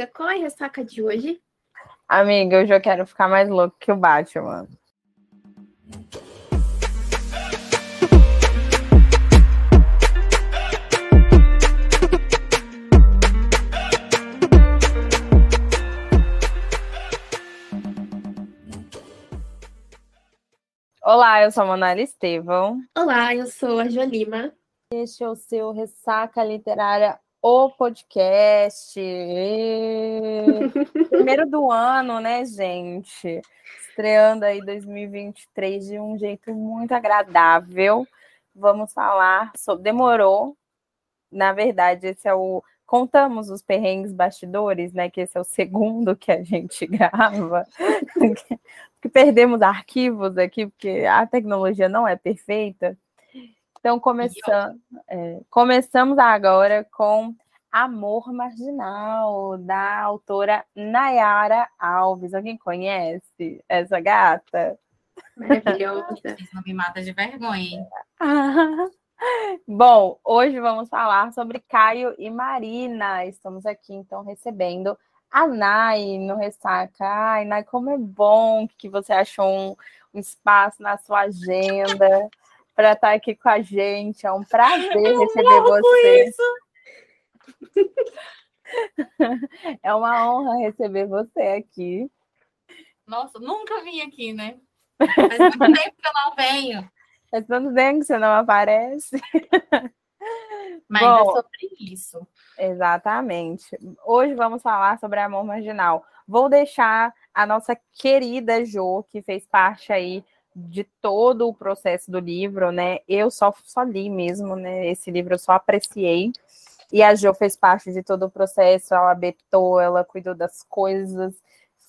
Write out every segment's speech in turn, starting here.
amiga, qual é a ressaca de hoje? Amiga, hoje eu quero ficar mais louco que o Batman. Olá, eu sou a Monara Estevão. Olá, eu sou a Jolima. Este é o seu Ressaca Literária, o podcast. Primeiro do ano, né, gente? Estreando aí 2023 de um jeito muito agradável. Vamos falar sobre. Demorou. Na verdade, esse é o. Contamos os perrengues bastidores, né? Que esse é o segundo que a gente grava. que perdemos arquivos aqui, porque a tecnologia não é perfeita. Então, começando, é, começamos agora com Amor Marginal, da autora Nayara Alves. Alguém conhece essa gata? Maravilhosa. Não me mata de vergonha, hein? Bom, hoje vamos falar sobre Caio e Marina. Estamos aqui, então, recebendo a Nay no Ressaca. Ai, Nay, como é bom que você achou um, um espaço na sua agenda para estar aqui com a gente. É um prazer Eu receber você. é uma honra receber você aqui. Nossa, nunca vim aqui, né? Faz muito tempo que eu não venho. Faz tanto tempo que você não aparece. Mas Bom, é sobre isso. Exatamente. Hoje vamos falar sobre amor marginal. Vou deixar a nossa querida Jo, que fez parte aí de todo o processo do livro, né? Eu só, só li mesmo, né? Esse livro eu só apreciei. E a Jo fez parte de todo o processo, ela betou, ela cuidou das coisas,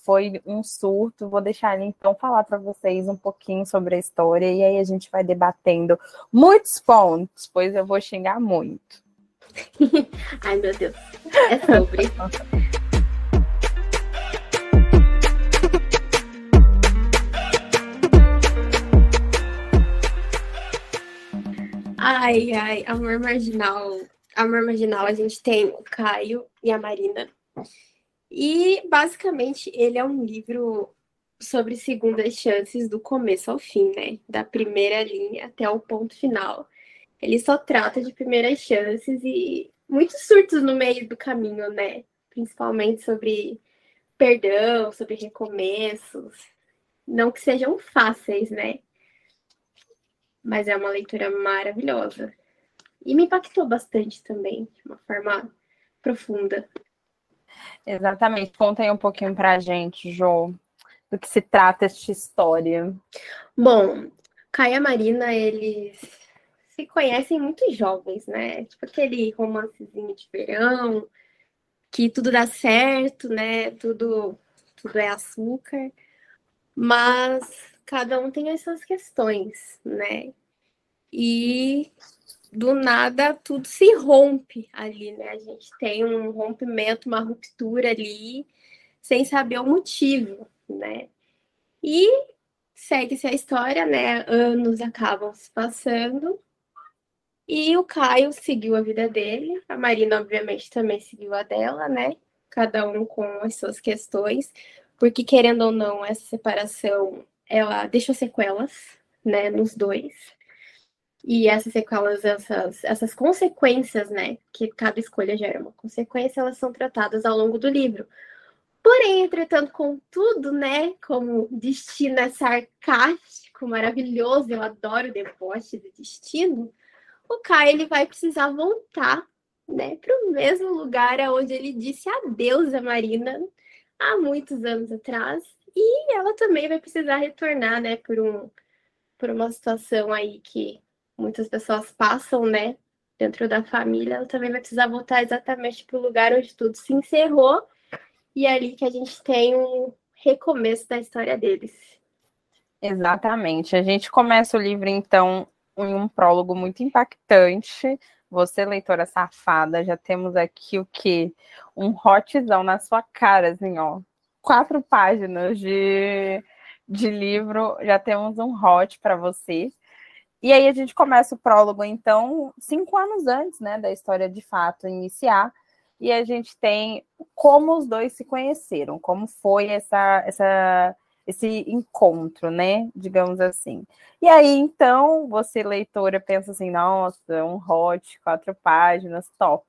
foi um surto. Vou deixar ela então falar para vocês um pouquinho sobre a história e aí a gente vai debatendo muitos pontos, pois eu vou xingar muito. Ai, meu Deus. É sobre. Ai, ai, Amor Marginal. Amor Marginal, a gente tem o Caio e a Marina. E, basicamente, ele é um livro sobre segundas chances do começo ao fim, né? Da primeira linha até o ponto final. Ele só trata de primeiras chances e muitos surtos no meio do caminho, né? Principalmente sobre perdão, sobre recomeços. Não que sejam fáceis, né? Mas é uma leitura maravilhosa. E me impactou bastante também, de uma forma profunda. Exatamente. Conta aí um pouquinho pra gente, Jo, do que se trata esta história. Bom, Caia Marina, eles se conhecem muito jovens, né? Tipo aquele romancezinho de verão, que tudo dá certo, né? Tudo, tudo é açúcar. Mas cada um tem as suas questões, né? E do nada tudo se rompe ali, né? A gente tem um rompimento, uma ruptura ali, sem saber o motivo, né? E segue-se a história, né? Anos acabam se passando. E o Caio seguiu a vida dele, a Marina, obviamente, também seguiu a dela, né? Cada um com as suas questões, porque querendo ou não, essa separação ela deixou sequelas, né, nos dois. E essas sequelas, essas, essas consequências, né, que cada escolha gera uma consequência, elas são tratadas ao longo do livro. Porém, entretanto, contudo, né, como destino é sarcástico, maravilhoso, eu adoro o deboche do destino, o Kai ele vai precisar voltar, né, para o mesmo lugar onde ele disse adeus a Marina há muitos anos atrás e ela também vai precisar retornar, né, por, um, por uma situação aí que muitas pessoas passam, né, dentro da família. Ela também vai precisar voltar exatamente para o lugar onde tudo se encerrou e é ali que a gente tem um recomeço da história deles. Exatamente. A gente começa o livro, então, em um prólogo muito impactante. Você, leitora safada, já temos aqui o quê? Um hotzão na sua cara, assim, ó quatro páginas de, de livro, já temos um hot para você. E aí a gente começa o prólogo, então, cinco anos antes né, da história de fato iniciar. e a gente tem como os dois se conheceram, como foi essa, essa, esse encontro, né? Digamos assim. E aí, então, você, leitora, pensa assim: nossa, um hot, quatro páginas, top.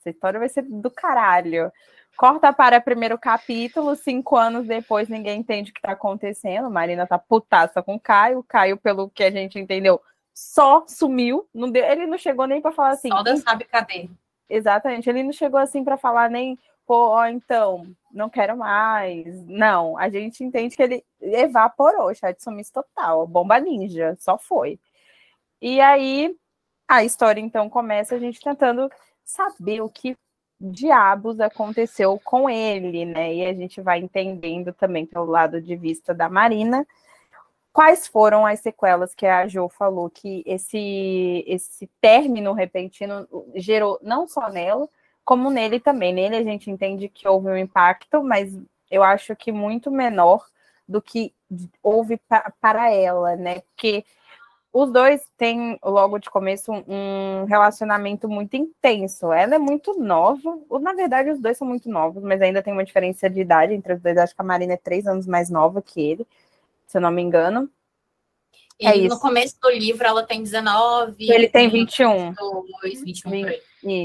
Essa história vai ser do caralho. Corta para primeiro capítulo, cinco anos depois ninguém entende o que está acontecendo. Marina tá putaça com o Caio. Caio, pelo que a gente entendeu, só sumiu. Não deu, ele não chegou nem para falar assim. Só sabe cadê. Exatamente, ele não chegou assim para falar nem, pô, ó, então, não quero mais. Não, a gente entende que ele evaporou, chat sumiço total, bomba ninja, só foi. E aí a história então começa a gente tentando saber o que diabos aconteceu com ele, né? E a gente vai entendendo também pelo lado de vista da Marina quais foram as sequelas que a Jo falou que esse esse término repentino gerou não só nela, como nele também. Nele a gente entende que houve um impacto, mas eu acho que muito menor do que houve para ela, né? Porque os dois têm, logo de começo, um relacionamento muito intenso. Ela é muito nova. Na verdade, os dois são muito novos, mas ainda tem uma diferença de idade entre os dois. Acho que a Marina é três anos mais nova que ele, se eu não me engano. E é no começo do livro ela tem 19. Ele tem 21. 22, 21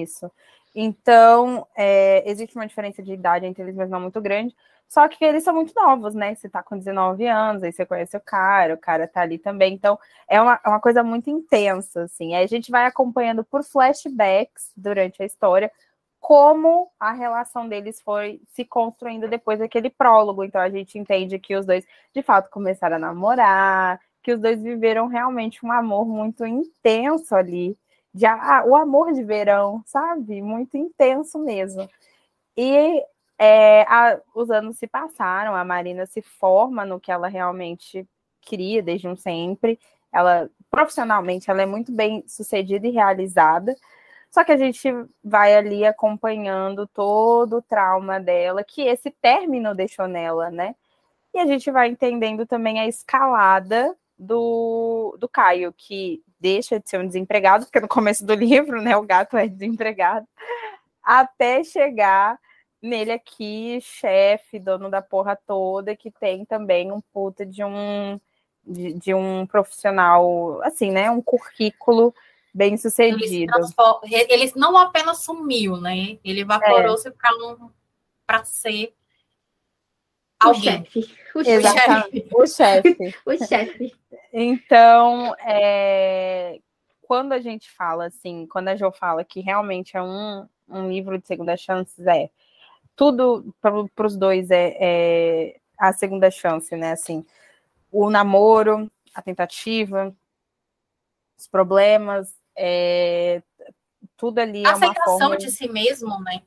Isso. Então, é, existe uma diferença de idade entre eles, mas não muito grande. Só que eles são muito novos, né? Você tá com 19 anos, aí você conhece o cara, o cara tá ali também. Então, é uma, é uma coisa muito intensa, assim. Aí a gente vai acompanhando por flashbacks durante a história como a relação deles foi se construindo depois daquele prólogo. Então, a gente entende que os dois, de fato, começaram a namorar, que os dois viveram realmente um amor muito intenso ali. De, ah, o amor de verão, sabe? Muito intenso mesmo. E é, a, os anos se passaram, a Marina se forma no que ela realmente queria desde um sempre. Ela, profissionalmente, ela é muito bem sucedida e realizada. Só que a gente vai ali acompanhando todo o trauma dela, que esse término deixou nela, né? E a gente vai entendendo também a escalada do, do Caio, que deixa de ser um desempregado, porque no começo do livro, né, o gato é desempregado, até chegar nele aqui, chefe, dono da porra toda, que tem também um puta de um de, de um profissional, assim, né? Um currículo bem sucedido. Ele, ele não apenas sumiu, né? Ele evaporou-se é. para ser alguém. O chefe. O chefe. O chefe. o chefe. Então, é, quando a gente fala assim, quando a Jo fala que realmente é um, um livro de segunda chances, é tudo para os dois é, é, a segunda chance, né? Assim, o namoro, a tentativa, os problemas, é, tudo ali a é uma forma de si mesmo, né?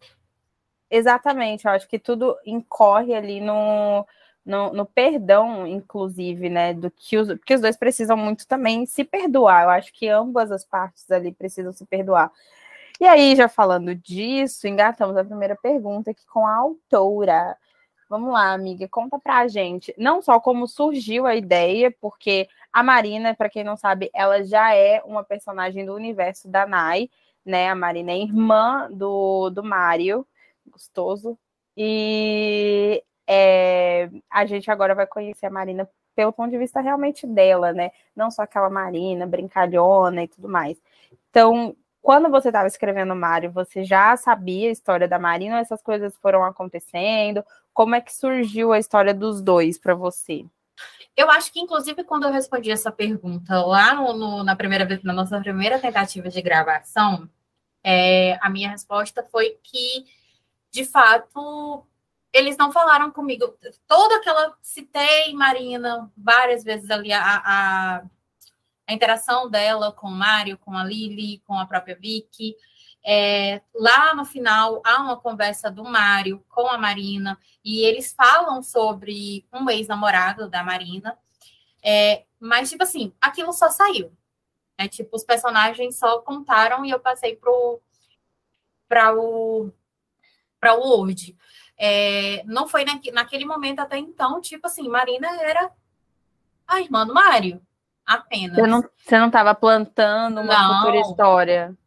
Exatamente, eu acho que tudo incorre ali no, no, no, perdão, inclusive, né? Do que os, porque os dois precisam muito também se perdoar. Eu acho que ambas as partes ali precisam se perdoar. E aí, já falando disso, engatamos a primeira pergunta aqui com a autora. Vamos lá, amiga, conta pra gente, não só como surgiu a ideia, porque a Marina, para quem não sabe, ela já é uma personagem do universo da Nai, né? A Marina é irmã do, do Mário, gostoso, e é, a gente agora vai conhecer a Marina pelo ponto de vista realmente dela, né? Não só aquela Marina brincalhona e tudo mais. Então, quando você estava escrevendo Mário, você já sabia a história da Marina ou essas coisas foram acontecendo? Como é que surgiu a história dos dois para você? Eu acho que, inclusive, quando eu respondi essa pergunta lá no, no, na primeira vez, na nossa primeira tentativa de gravação, é, a minha resposta foi que, de fato, eles não falaram comigo. Toda aquela citei Marina várias vezes ali a, a a interação dela com o Mário, com a Lili, com a própria Vicky. É, lá no final há uma conversa do Mário com a Marina e eles falam sobre um ex-namorado da Marina. É, mas, tipo assim, aquilo só saiu. Né? Tipo, os personagens só contaram e eu passei para o para o Word. É, não foi naquele momento até então, tipo assim, Marina era a irmã do Mário apenas. Você não, você não estava plantando uma não, futura história?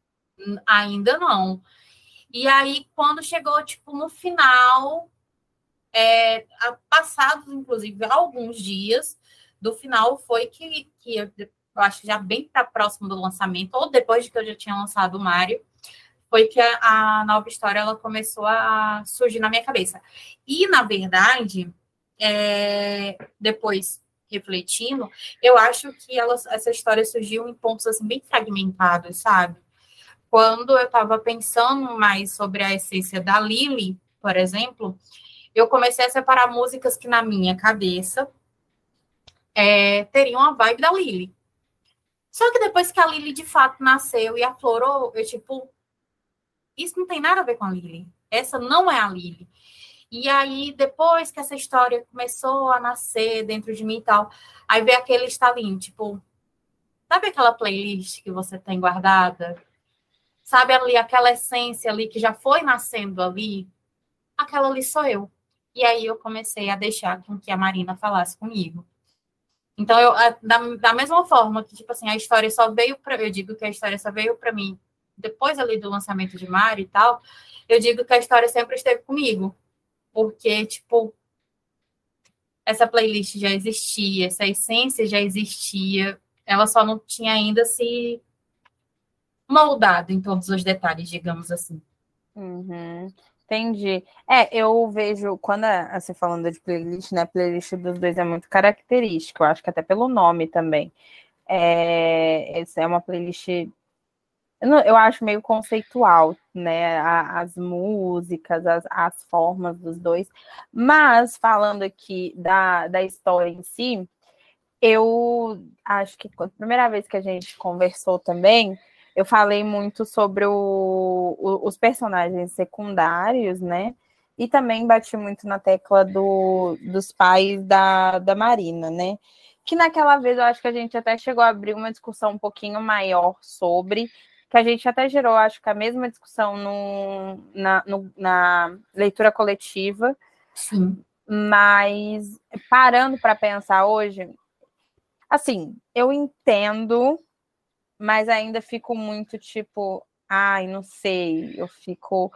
Ainda não. E aí, quando chegou, tipo, no final, é, passados, inclusive, alguns dias do final, foi que, que eu, eu acho já bem para próximo do lançamento, ou depois de que eu já tinha lançado o Mário, foi que a, a, nova história ela começou a surgir na minha cabeça. E, na verdade, é, depois refletindo, eu acho que ela, essa história surgiu em pontos assim bem fragmentados, sabe? Quando eu estava pensando mais sobre a essência da Lily, por exemplo, eu comecei a separar músicas que na minha cabeça é, teriam a vibe da Lily. Só que depois que a Lily de fato nasceu e aflorou, eu tipo, isso não tem nada a ver com a Lily. Essa não é a Lily. E aí, depois que essa história começou a nascer dentro de mim e tal, aí veio aquele estalinho, tipo, sabe aquela playlist que você tem guardada? Sabe ali aquela essência ali que já foi nascendo ali? Aquela ali sou eu. E aí eu comecei a deixar com que a Marina falasse comigo. Então, eu, da, da mesma forma que, tipo assim, a história só veio para. Eu digo que a história só veio para mim depois ali do lançamento de Mari e tal, eu digo que a história sempre esteve comigo. Porque, tipo, essa playlist já existia, essa essência já existia, ela só não tinha ainda se moldado em todos os detalhes, digamos assim. Uhum. Entendi. É, eu vejo, quando você falando de playlist, né? Playlist dos dois é muito característica, eu acho que até pelo nome também. É, essa é uma playlist eu acho meio conceitual, né? as músicas, as, as formas dos dois. Mas, falando aqui da, da história em si, eu acho que a primeira vez que a gente conversou também, eu falei muito sobre o, o, os personagens secundários, né? E também bati muito na tecla do, dos pais da, da Marina, né? Que naquela vez eu acho que a gente até chegou a abrir uma discussão um pouquinho maior sobre, que a gente até gerou, acho que a mesma discussão no, na, no, na leitura coletiva. Sim. Mas parando para pensar hoje, assim, eu entendo, mas ainda fico muito tipo, ai, não sei, eu fico.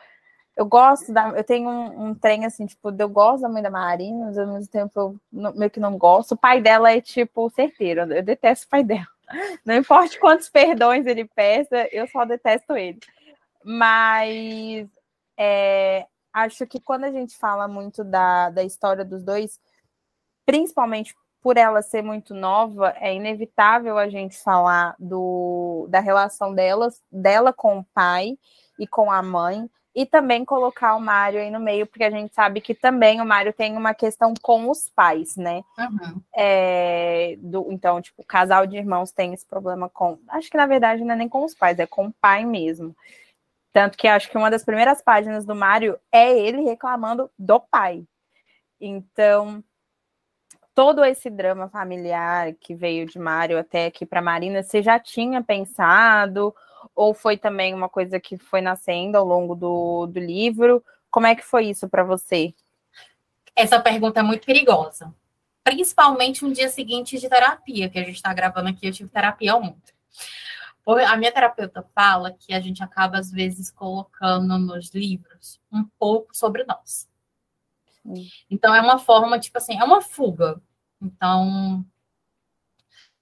Eu gosto da. Eu tenho um, um trem assim, tipo, eu gosto da mãe da Marina, mas ao mesmo tempo eu meio que não gosto. O pai dela é, tipo, certeiro. Eu detesto o pai dela. Não importa quantos perdões ele peça, eu só detesto ele. Mas é, acho que quando a gente fala muito da, da história dos dois, principalmente por ela ser muito nova, é inevitável a gente falar do, da relação delas, dela com o pai e com a mãe, e também colocar o Mário aí no meio, porque a gente sabe que também o Mário tem uma questão com os pais, né? Uhum. É, do, então, tipo, o casal de irmãos tem esse problema com. Acho que na verdade não é nem com os pais, é com o pai mesmo. Tanto que acho que uma das primeiras páginas do Mário é ele reclamando do pai. Então, todo esse drama familiar que veio de Mário até aqui para Marina, você já tinha pensado? Ou foi também uma coisa que foi nascendo ao longo do, do livro? Como é que foi isso para você? Essa pergunta é muito perigosa. Principalmente no dia seguinte de terapia, que a gente está gravando aqui, eu tive terapia ontem. A minha terapeuta fala que a gente acaba, às vezes, colocando nos livros um pouco sobre nós. Então, é uma forma, tipo assim, é uma fuga. Então,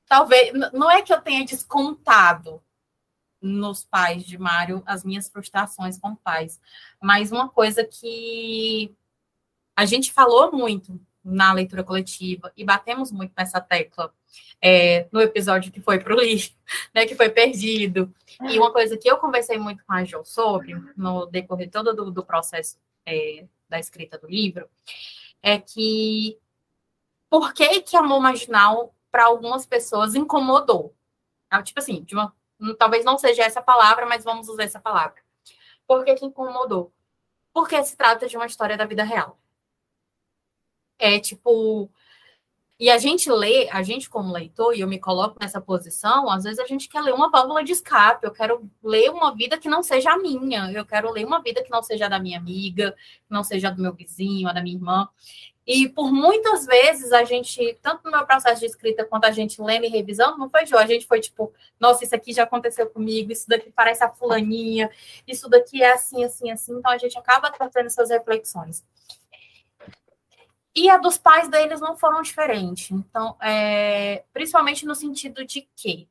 talvez, não é que eu tenha descontado nos pais de Mário as minhas frustrações com pais. Mas uma coisa que a gente falou muito na leitura coletiva e batemos muito nessa tecla é, no episódio que foi para o lixo, né, que foi perdido. E uma coisa que eu conversei muito com a Jo sobre, no decorrer todo do, do processo é, da escrita do livro, é que por que que amor marginal para algumas pessoas incomodou? Ah, tipo assim, de uma talvez não seja essa palavra, mas vamos usar essa palavra. Por que, que incomodou? Porque se trata de uma história da vida real. É tipo. E a gente lê, a gente como leitor, e eu me coloco nessa posição, às vezes a gente quer ler uma válvula de escape, eu quero ler uma vida que não seja a minha, eu quero ler uma vida que não seja da minha amiga, que não seja do meu vizinho, da minha irmã. E por muitas vezes a gente, tanto no meu processo de escrita quanto a gente lendo e revisando, não foi, Jô? A gente foi tipo, nossa, isso aqui já aconteceu comigo, isso daqui parece a fulaninha, isso daqui é assim, assim, assim. Então a gente acaba trazendo essas reflexões. E a dos pais deles não foram diferentes. Então, é, principalmente no sentido de que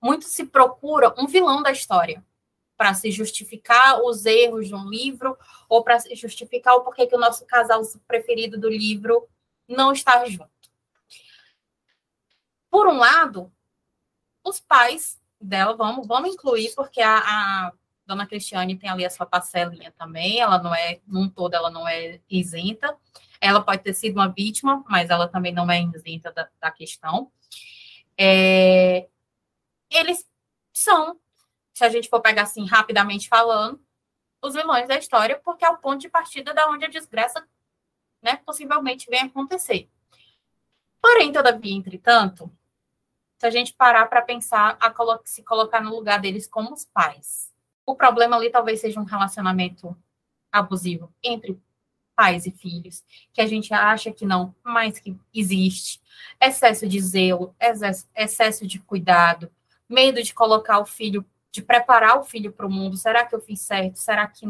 muito se procura um vilão da história para se justificar os erros de um livro ou para se justificar o porquê que o nosso casal preferido do livro não está junto. Por um lado, os pais dela, vamos, vamos incluir, porque a, a dona Cristiane tem ali a sua parcelinha também, ela não é, num todo, ela não é isenta. Ela pode ter sido uma vítima, mas ela também não é isenta da, da questão. É, eles são, se a gente for pegar assim rapidamente falando, os vilões da história, porque é o ponto de partida da onde a desgraça né, possivelmente vem acontecer. Porém, todavia, entretanto, se a gente parar para pensar, colo se colocar no lugar deles como os pais, o problema ali talvez seja um relacionamento abusivo entre pais e filhos, que a gente acha que não, mas que existe. Excesso de zelo, excesso de cuidado, medo de colocar o filho, de preparar o filho para o mundo. Será que eu fiz certo? Será que,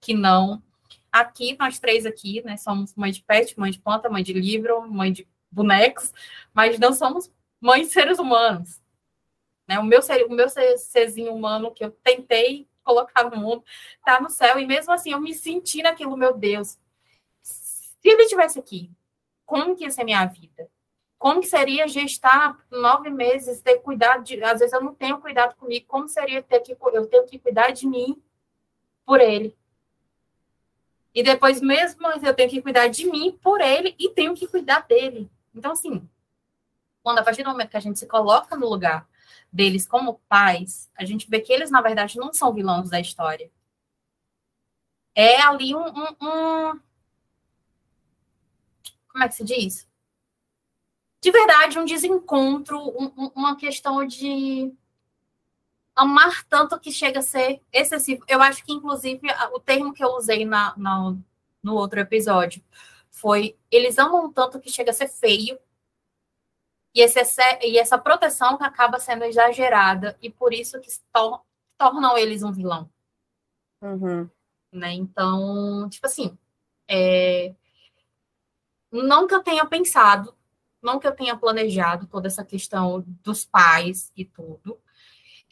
que não? Aqui, nós três aqui, né, somos mãe de pet, mãe de planta, mãe de livro, mãe de bonecos, mas não somos mães de seres humanos. Né? O meu, ser, o meu serzinho humano que eu tentei colocar no mundo está no céu, e mesmo assim eu me senti naquilo, meu Deus, se ele estivesse aqui, como que ia ser minha vida? Como que seria gestar nove meses, ter cuidado de. Às vezes eu não tenho cuidado comigo, como seria ter que eu tenho que cuidar de mim por ele? E depois, mesmo eu tenho que cuidar de mim por ele e tenho que cuidar dele. Então, assim, quando a partir do momento que a gente se coloca no lugar deles como pais, a gente vê que eles, na verdade, não são vilões da história. É ali um, um, um como é que se diz? De verdade, um desencontro, um, uma questão de amar tanto que chega a ser excessivo. Eu acho que, inclusive, o termo que eu usei na, na, no outro episódio foi eles amam tanto que chega a ser feio. E, esse, e essa proteção que acaba sendo exagerada, e por isso que tor tornam eles um vilão. Uhum. Né? Então, tipo assim, é, não que eu tenha pensado, não que eu tenha planejado toda essa questão dos pais e tudo.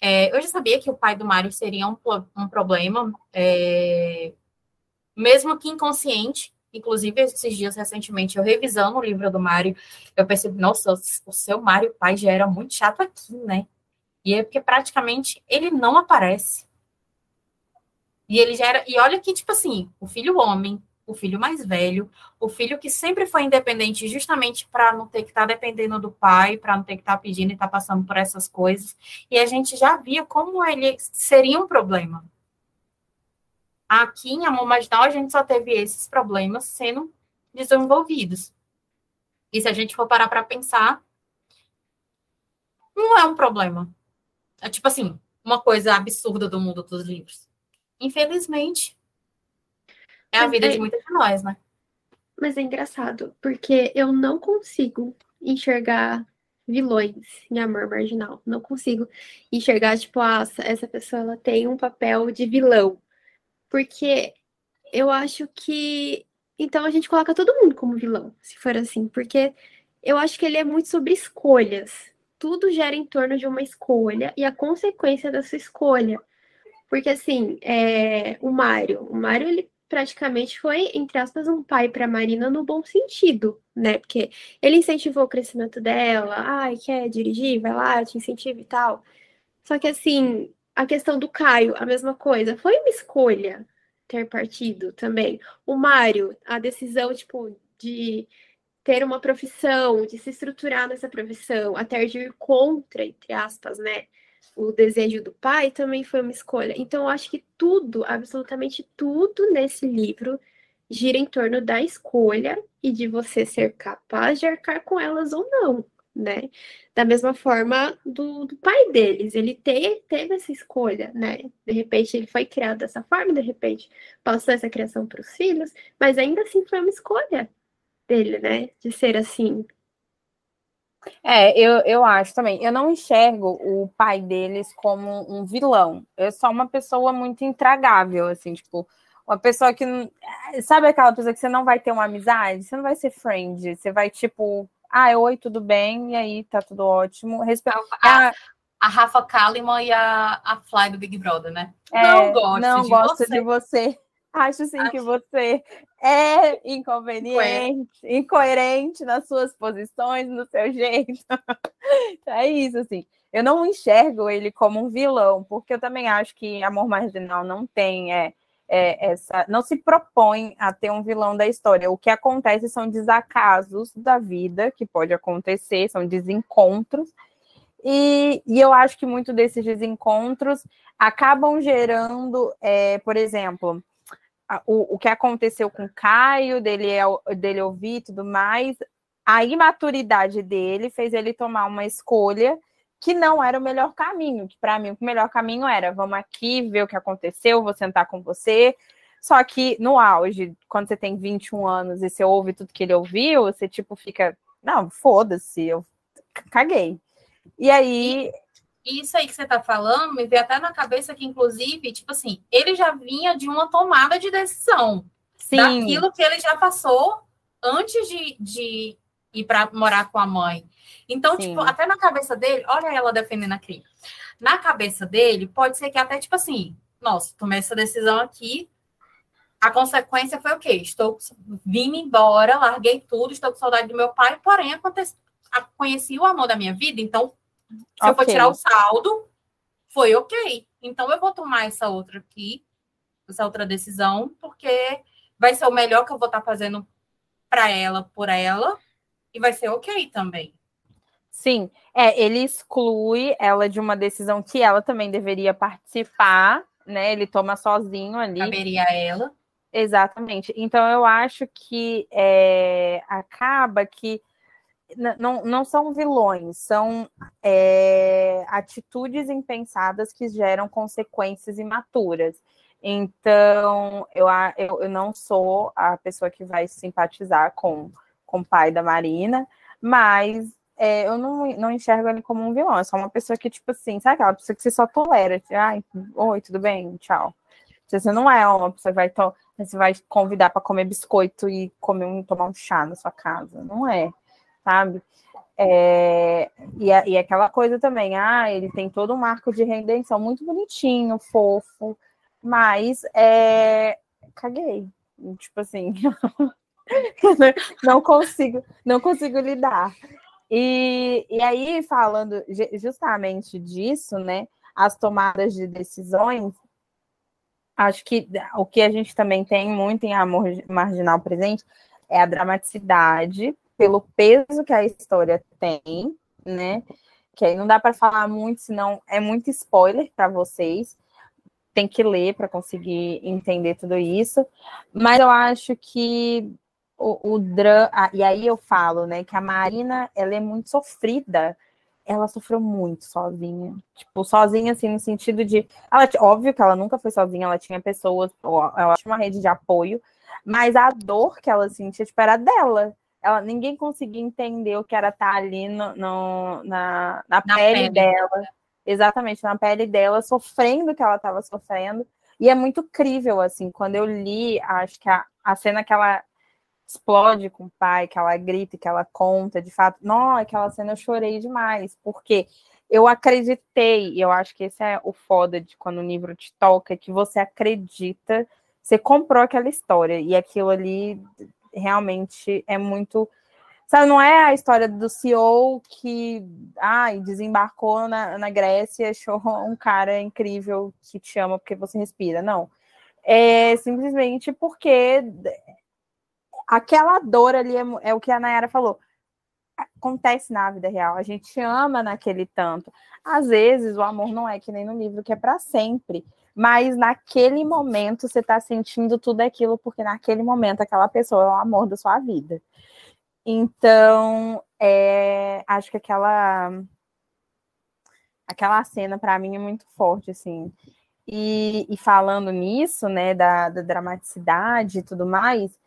É, eu já sabia que o pai do Mário seria um, um problema, é, mesmo que inconsciente. Inclusive, esses dias recentemente, eu revisando o livro do Mário, eu percebi, nossa, o seu Mário pai já era muito chato aqui, né? E é porque praticamente ele não aparece. E ele já era. E olha que, tipo assim, o filho homem, o filho mais velho, o filho que sempre foi independente, justamente para não ter que estar tá dependendo do pai, para não ter que estar tá pedindo e estar tá passando por essas coisas. E a gente já via como ele seria um problema. Aqui em Amor Marginal, a gente só teve esses problemas sendo desenvolvidos. E se a gente for parar para pensar, não é um problema. É tipo assim, uma coisa absurda do mundo dos livros. Infelizmente, é a vida é... de muitas de nós, né? Mas é engraçado, porque eu não consigo enxergar vilões em amor marginal. Não consigo enxergar, tipo, ah, essa pessoa ela tem um papel de vilão. Porque eu acho que. Então a gente coloca todo mundo como vilão, se for assim. Porque eu acho que ele é muito sobre escolhas. Tudo gera em torno de uma escolha e a consequência dessa escolha. Porque, assim, é... o Mário. O Mário, ele praticamente foi, entre aspas, um pai para Marina no bom sentido, né? Porque ele incentivou o crescimento dela, ai, quer dirigir, vai lá, te incentiva e tal. Só que assim, a questão do Caio, a mesma coisa, foi uma escolha ter partido também. O Mário, a decisão, tipo, de ter uma profissão, de se estruturar nessa profissão, até de ir contra, entre aspas, né? o desejo do pai também foi uma escolha. Então, eu acho que tudo, absolutamente tudo nesse livro gira em torno da escolha e de você ser capaz de arcar com elas ou não, né? Da mesma forma do, do pai deles, ele te, teve essa escolha, né? De repente ele foi criado dessa forma, de repente passou essa criação para os filhos, mas ainda assim foi uma escolha dele, né? De ser assim. É, eu, eu acho também. Eu não enxergo o pai deles como um vilão. É só uma pessoa muito intragável, assim, tipo, uma pessoa que. Sabe aquela pessoa que você não vai ter uma amizade? Você não vai ser friend. Você vai, tipo, ah, oi, tudo bem? E aí, tá tudo ótimo. Respe... A, a, Rafa Kalimann e a, a Fly do Big Brother, né? É, não gosto, não de, gosto você. de você. Acho sim Acho... que você é inconveniente, é. incoerente nas suas posições, no seu jeito. é isso, assim. Eu não enxergo ele como um vilão, porque eu também acho que Amor Marginal não tem é, é, essa, não se propõe a ter um vilão da história. O que acontece são desacasos da vida que pode acontecer, são desencontros. E, e eu acho que muito desses desencontros acabam gerando, é, por exemplo, o, o que aconteceu com o Caio, dele, é dele ouvir e tudo mais, a imaturidade dele fez ele tomar uma escolha que não era o melhor caminho, que para mim o melhor caminho era vamos aqui ver o que aconteceu, vou sentar com você. Só que no auge, quando você tem 21 anos e você ouve tudo que ele ouviu, você tipo fica, não, foda-se, eu caguei. E aí isso aí que você está falando me veio até na cabeça que, inclusive, tipo assim, ele já vinha de uma tomada de decisão. Sim. Daquilo que ele já passou antes de, de ir para morar com a mãe. Então, Sim. tipo, até na cabeça dele, olha ela defendendo a Cri. Na cabeça dele, pode ser que até, tipo assim, nossa, tomei essa decisão aqui. A consequência foi o quê? Estou vim embora, larguei tudo, estou com saudade do meu pai, porém acontece, conheci o amor da minha vida, então se okay. eu for tirar o saldo, foi ok. Então eu vou tomar essa outra aqui, essa outra decisão, porque vai ser o melhor que eu vou estar fazendo para ela, por ela, e vai ser ok também. Sim, é, ele exclui ela de uma decisão que ela também deveria participar, né? Ele toma sozinho ali. Caberia a ela. Exatamente. Então eu acho que é, acaba que não, não são vilões, são é, atitudes impensadas que geram consequências imaturas. Então, eu, eu, eu não sou a pessoa que vai simpatizar com, com o pai da Marina, mas é, eu não, não enxergo ele como um vilão, é só uma pessoa que, tipo assim, sabe aquela pessoa que você só tolera? Tipo, Ai, oi, tudo bem? Tchau. Você não é uma pessoa que vai, to... você vai convidar para comer biscoito e comer um, tomar um chá na sua casa. Não é, sabe? É, e, e aquela coisa também, ah, ele tem todo um marco de redenção muito bonitinho, fofo, mas é, caguei. Tipo assim, não consigo, não consigo lidar. E, e aí, falando justamente disso, né? As tomadas de decisões, acho que o que a gente também tem muito em Amor Marginal Presente é a dramaticidade, pelo peso que a história tem, né? Que aí não dá para falar muito, senão é muito spoiler para vocês. Tem que ler para conseguir entender tudo isso. Mas eu acho que o, o drama. E aí eu falo, né, que a Marina ela é muito sofrida. Ela sofreu muito sozinha. Tipo, sozinha, assim, no sentido de. Ela, óbvio que ela nunca foi sozinha, ela tinha pessoas, ela tinha uma rede de apoio, mas a dor que ela sentia, tipo, era dela. Ela, ninguém conseguia entender o que era estar ali no, no na, na, na pele, pele dela. Exatamente, na pele dela, sofrendo o que ela estava sofrendo. E é muito crível, assim, quando eu li, acho que a, a cena que ela explode com o pai, que ela grita, que ela conta, de fato, não, aquela cena eu chorei demais, porque eu acreditei, e eu acho que esse é o foda de quando o livro te toca, que você acredita, você comprou aquela história, e aquilo ali realmente é muito. Sabe, não é a história do CEO que ai, desembarcou na, na Grécia, achou um cara incrível que te ama porque você respira. Não. É simplesmente porque aquela dor ali é, é o que a Nayara falou. Acontece na vida real. A gente ama naquele tanto. Às vezes o amor não é que nem no livro, que é para sempre. mas naquele momento você está sentindo tudo aquilo, porque naquele momento aquela pessoa é o amor da sua vida. Então, é, acho que aquela aquela cena para mim é muito forte, assim. E, e falando nisso, né, da, da, dramaticidade e tudo mais,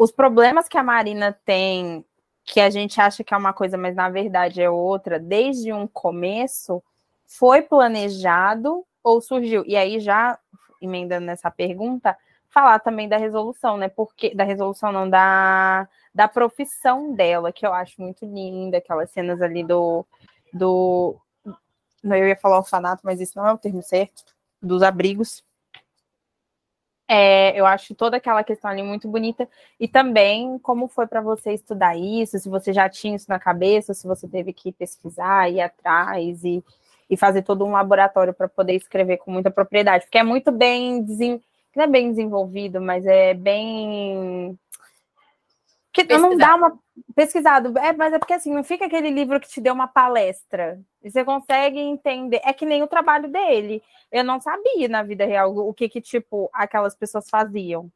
os problemas que a Marina tem, que a gente acha que é uma coisa, mas na verdade é outra, desde um começo, foi planejado ou surgiu? E aí, já emendando nessa pergunta, falar também da resolução, né? Porque da resolução não da da profissão dela, que eu acho muito linda, aquelas cenas ali do do eu ia falar orfanato, mas isso não é o termo certo, dos abrigos. É, eu acho toda aquela questão ali muito bonita. E também como foi para você estudar isso, se você já tinha isso na cabeça, se você teve que pesquisar, ir atrás e e fazer todo um laboratório para poder escrever com muita propriedade, porque é muito bem não é bem desenvolvido, mas é bem que não dá uma pesquisado, é, mas é porque assim, não fica aquele livro que te deu uma palestra. E você consegue entender, é que nem o trabalho dele. Eu não sabia na vida real o que que tipo aquelas pessoas faziam.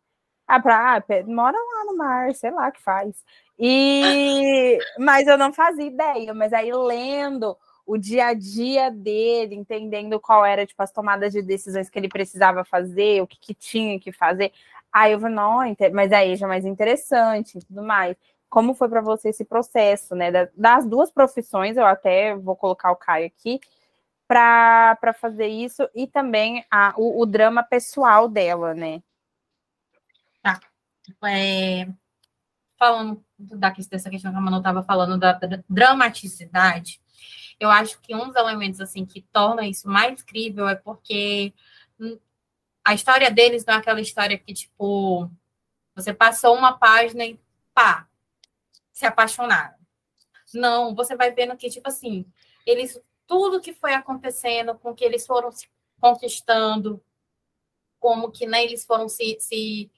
Ah, pra, ah, mora lá no mar, sei lá que faz. E mas eu não fazia ideia, mas aí lendo o dia a dia dele, entendendo qual era tipo as tomadas de decisões que ele precisava fazer, o que, que tinha que fazer. Aí eu falei, não, mas aí já é mais interessante e tudo mais. Como foi para você esse processo, né? Das duas profissões, eu até vou colocar o Caio aqui, para fazer isso, e também a, o, o drama pessoal dela, né? Tá. É, falando da, dessa questão que a Manu estava falando da, da dramaticidade, eu acho que um dos elementos assim que torna isso mais incrível é porque a história deles não é aquela história que tipo você passou uma página e pá, se apaixonaram. Não, você vai vendo que tipo assim, eles tudo que foi acontecendo, com que eles foram se conquistando, como que né, eles foram se, se,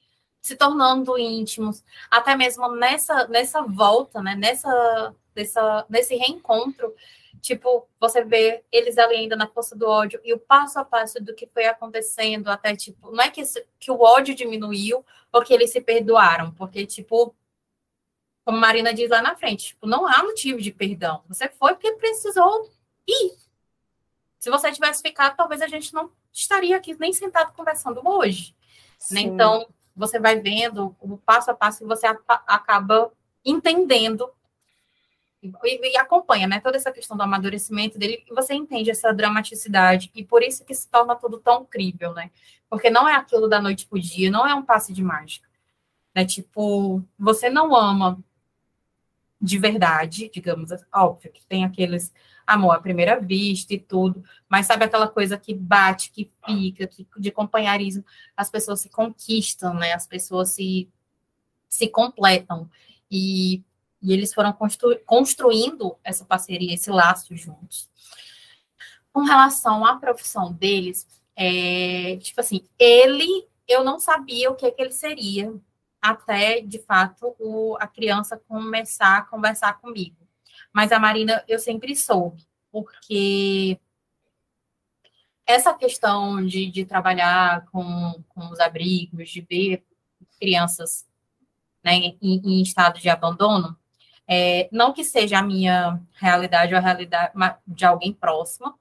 se tornando íntimos, até mesmo nessa, nessa volta, né, nessa, nessa, nesse reencontro, Tipo, você vê eles ali ainda na força do ódio e o passo a passo do que foi acontecendo, até tipo, não é que, que o ódio diminuiu ou que eles se perdoaram, porque, tipo, como Marina diz lá na frente, tipo, não há motivo de perdão. Você foi porque precisou ir. Se você tivesse ficado, talvez a gente não estaria aqui nem sentado conversando hoje. Né? Então, você vai vendo o passo a passo e você acaba entendendo e, e, acompanha, né, toda essa questão do amadurecimento dele, e você entende essa dramaticidade, e por isso que se torna tudo tão crível, né, porque não é aquilo da noite pro dia, não é um passe de mágica, né, tipo, você não ama de verdade, digamos, óbvio que tem aqueles amor à primeira vista e tudo, mas sabe aquela coisa que bate, que fica, que, de companheirismo, as pessoas se conquistam, né, as pessoas se, se completam, e e eles foram constru construindo essa parceria, esse laço juntos. Com relação à profissão deles, é, tipo assim, ele, eu não sabia o que, que ele seria até, de fato, o, a criança começar a conversar comigo. Mas a Marina, eu sempre soube, porque essa questão de, de trabalhar com, com os abrigos, de ver crianças né, em, em estado de abandono, é, não que seja a minha realidade ou a realidade de alguém próximo,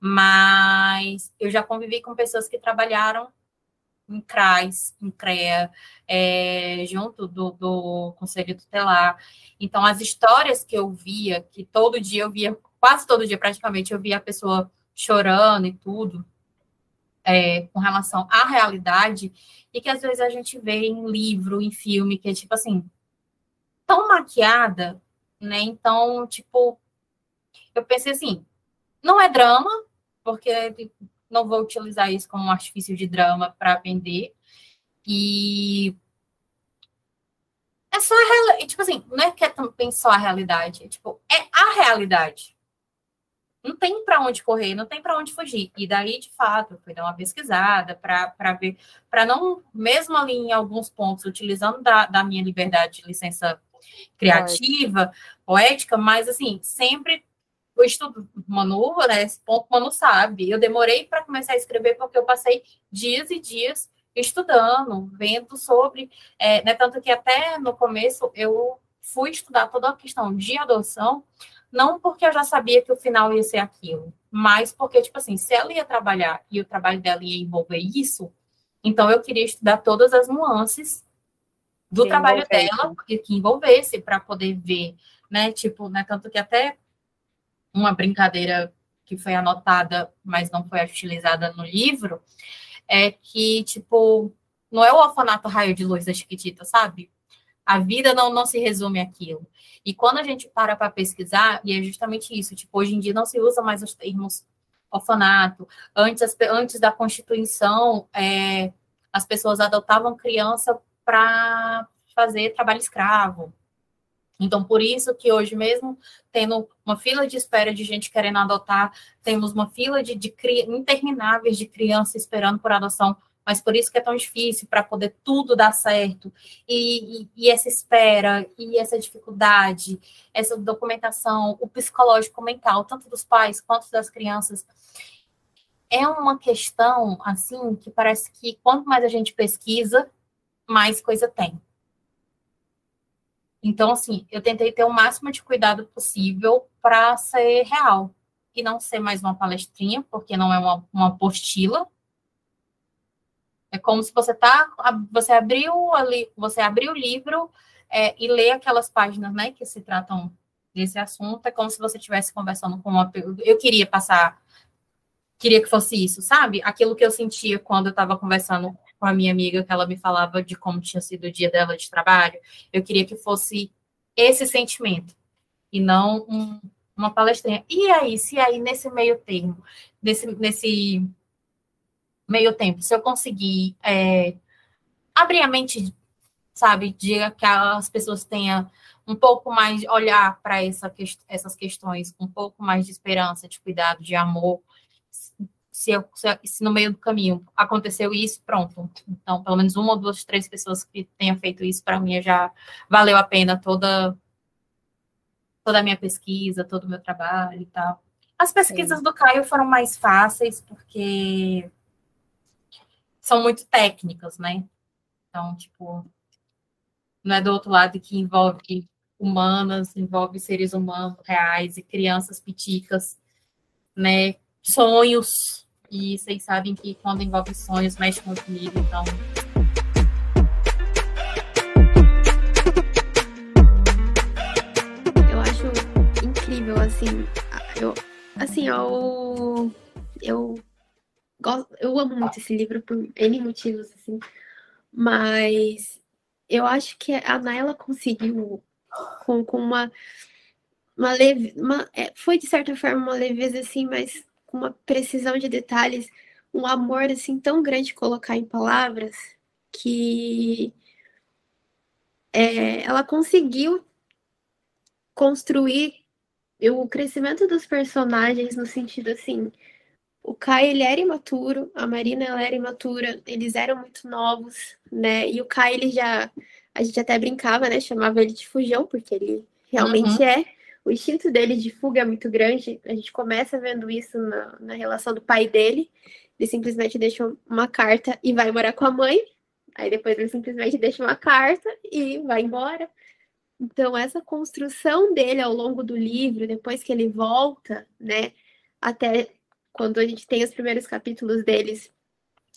mas eu já convivi com pessoas que trabalharam em CRAS, em CREA, é, junto do, do Conselho Tutelar. Então, as histórias que eu via, que todo dia eu via, quase todo dia praticamente, eu via a pessoa chorando e tudo, é, com relação à realidade, e que às vezes a gente vê em livro, em filme, que é tipo assim, tão maquiada, né? Então, tipo, eu pensei assim, não é drama, porque não vou utilizar isso como um artifício de drama para vender. E é só a tipo assim, não é que é também só a realidade, é, tipo, é a realidade. Não tem para onde correr, não tem para onde fugir. E daí, de fato, fui dar uma pesquisada para ver, para não, mesmo ali em alguns pontos, utilizando da, da minha liberdade de licença criativa, poética, mas assim, sempre eu estudo Manu, né? Esse ponto Manu sabe. Eu demorei para começar a escrever porque eu passei dias e dias estudando, vendo sobre, é, né? Tanto que até no começo eu fui estudar toda a questão de adoção, não porque eu já sabia que o final ia ser aquilo, mas porque, tipo assim, se ela ia trabalhar e o trabalho dela ia envolver isso, então eu queria estudar todas as nuances do que trabalho dela que envolvesse para poder ver, né? Tipo, né? Tanto que até uma brincadeira que foi anotada, mas não foi utilizada no livro, é que, tipo, não é o orfanato raio de luz da Chiquitita, sabe? A vida não, não se resume àquilo. E quando a gente para para pesquisar, e é justamente isso, tipo, hoje em dia não se usa mais os termos orfanato. Antes, antes da Constituição, é, as pessoas adotavam criança para fazer trabalho escravo. Então, por isso que hoje mesmo, tendo uma fila de espera de gente querendo adotar, temos uma fila de, de intermináveis de crianças esperando por adoção, mas por isso que é tão difícil para poder tudo dar certo. E, e, e, essa espera, e essa dificuldade, essa documentação, o psicológico mental, tanto dos pais quanto das crianças, é uma questão, assim, que parece que quanto mais a gente pesquisa, mais coisa tem. Então, assim, eu tentei ter o máximo de cuidado possível para ser real e não ser mais uma palestrinha, porque não é uma, uma apostila. É como se você tá, você abriu ali, você abriu o livro é, e lê aquelas páginas, né, que se tratam desse assunto. É como se você estivesse conversando com uma. Eu queria passar, queria que fosse isso, sabe? Aquilo que eu sentia quando eu estava conversando com a minha amiga, que ela me falava de como tinha sido o dia dela de trabalho. Eu queria que fosse esse sentimento e não um, uma palestrinha. E aí, se aí nesse meio termo, nesse, nesse meio tempo, se eu conseguir é, abrir a mente, sabe, de que as pessoas tenham um pouco mais olhar para essa, essas questões um pouco mais de esperança, de cuidado, de amor, se, eu, se, no meio do caminho aconteceu isso, pronto. Então, pelo menos uma ou duas, três pessoas que tenham feito isso, para mim já valeu a pena toda, toda a minha pesquisa, todo o meu trabalho e tal. As pesquisas Sim. do Caio foram mais fáceis, porque são muito técnicas, né? Então, tipo, não é do outro lado que envolve humanas, envolve seres humanos reais e crianças piticas, né? Sonhos, e vocês sabem que quando envolve sonhos, mexe com comigo, então. Eu acho incrível, assim. Eu, assim, eu. Eu, gosto, eu amo muito esse livro por N motivos, assim. Mas eu acho que a Naila conseguiu com, com uma uma leve, uma, é, foi de certa forma uma leveza assim, mas uma precisão de detalhes, um amor assim tão grande colocar em palavras que é, ela conseguiu construir o crescimento dos personagens no sentido assim, o Kai ele era imaturo, a Marina ela era imatura, eles eram muito novos, né? E o Kai ele já a gente até brincava, né? Chamava ele de fujão porque ele realmente uhum. é o instinto dele de fuga é muito grande. A gente começa vendo isso na, na relação do pai dele. Ele simplesmente deixa uma carta e vai morar com a mãe. Aí depois ele simplesmente deixa uma carta e vai embora. Então, essa construção dele ao longo do livro, depois que ele volta, né, até quando a gente tem os primeiros capítulos deles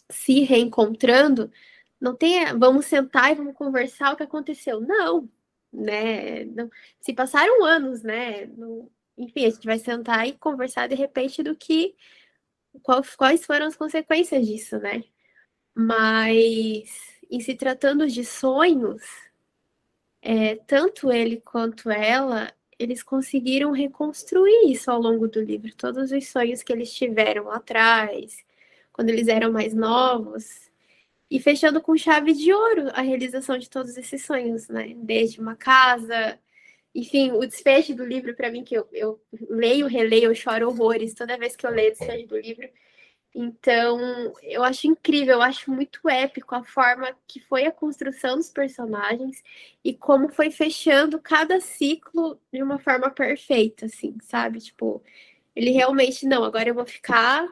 se reencontrando, não tem, vamos sentar e vamos conversar o que aconteceu. Não, né? Não, se passaram anos, né? Enfim, a gente vai sentar e conversar de repente do que qual, quais foram as consequências disso, né? Mas em se tratando de sonhos, é, tanto ele quanto ela, eles conseguiram reconstruir isso ao longo do livro. Todos os sonhos que eles tiveram lá atrás, quando eles eram mais novos, e fechando com chave de ouro a realização de todos esses sonhos, né? Desde uma casa, enfim, o desfecho do livro, para mim, que eu, eu leio, releio, eu choro horrores toda vez que eu leio o desfecho do livro. Então, eu acho incrível, eu acho muito épico a forma que foi a construção dos personagens e como foi fechando cada ciclo de uma forma perfeita, assim, sabe? Tipo, ele realmente, não, agora eu vou ficar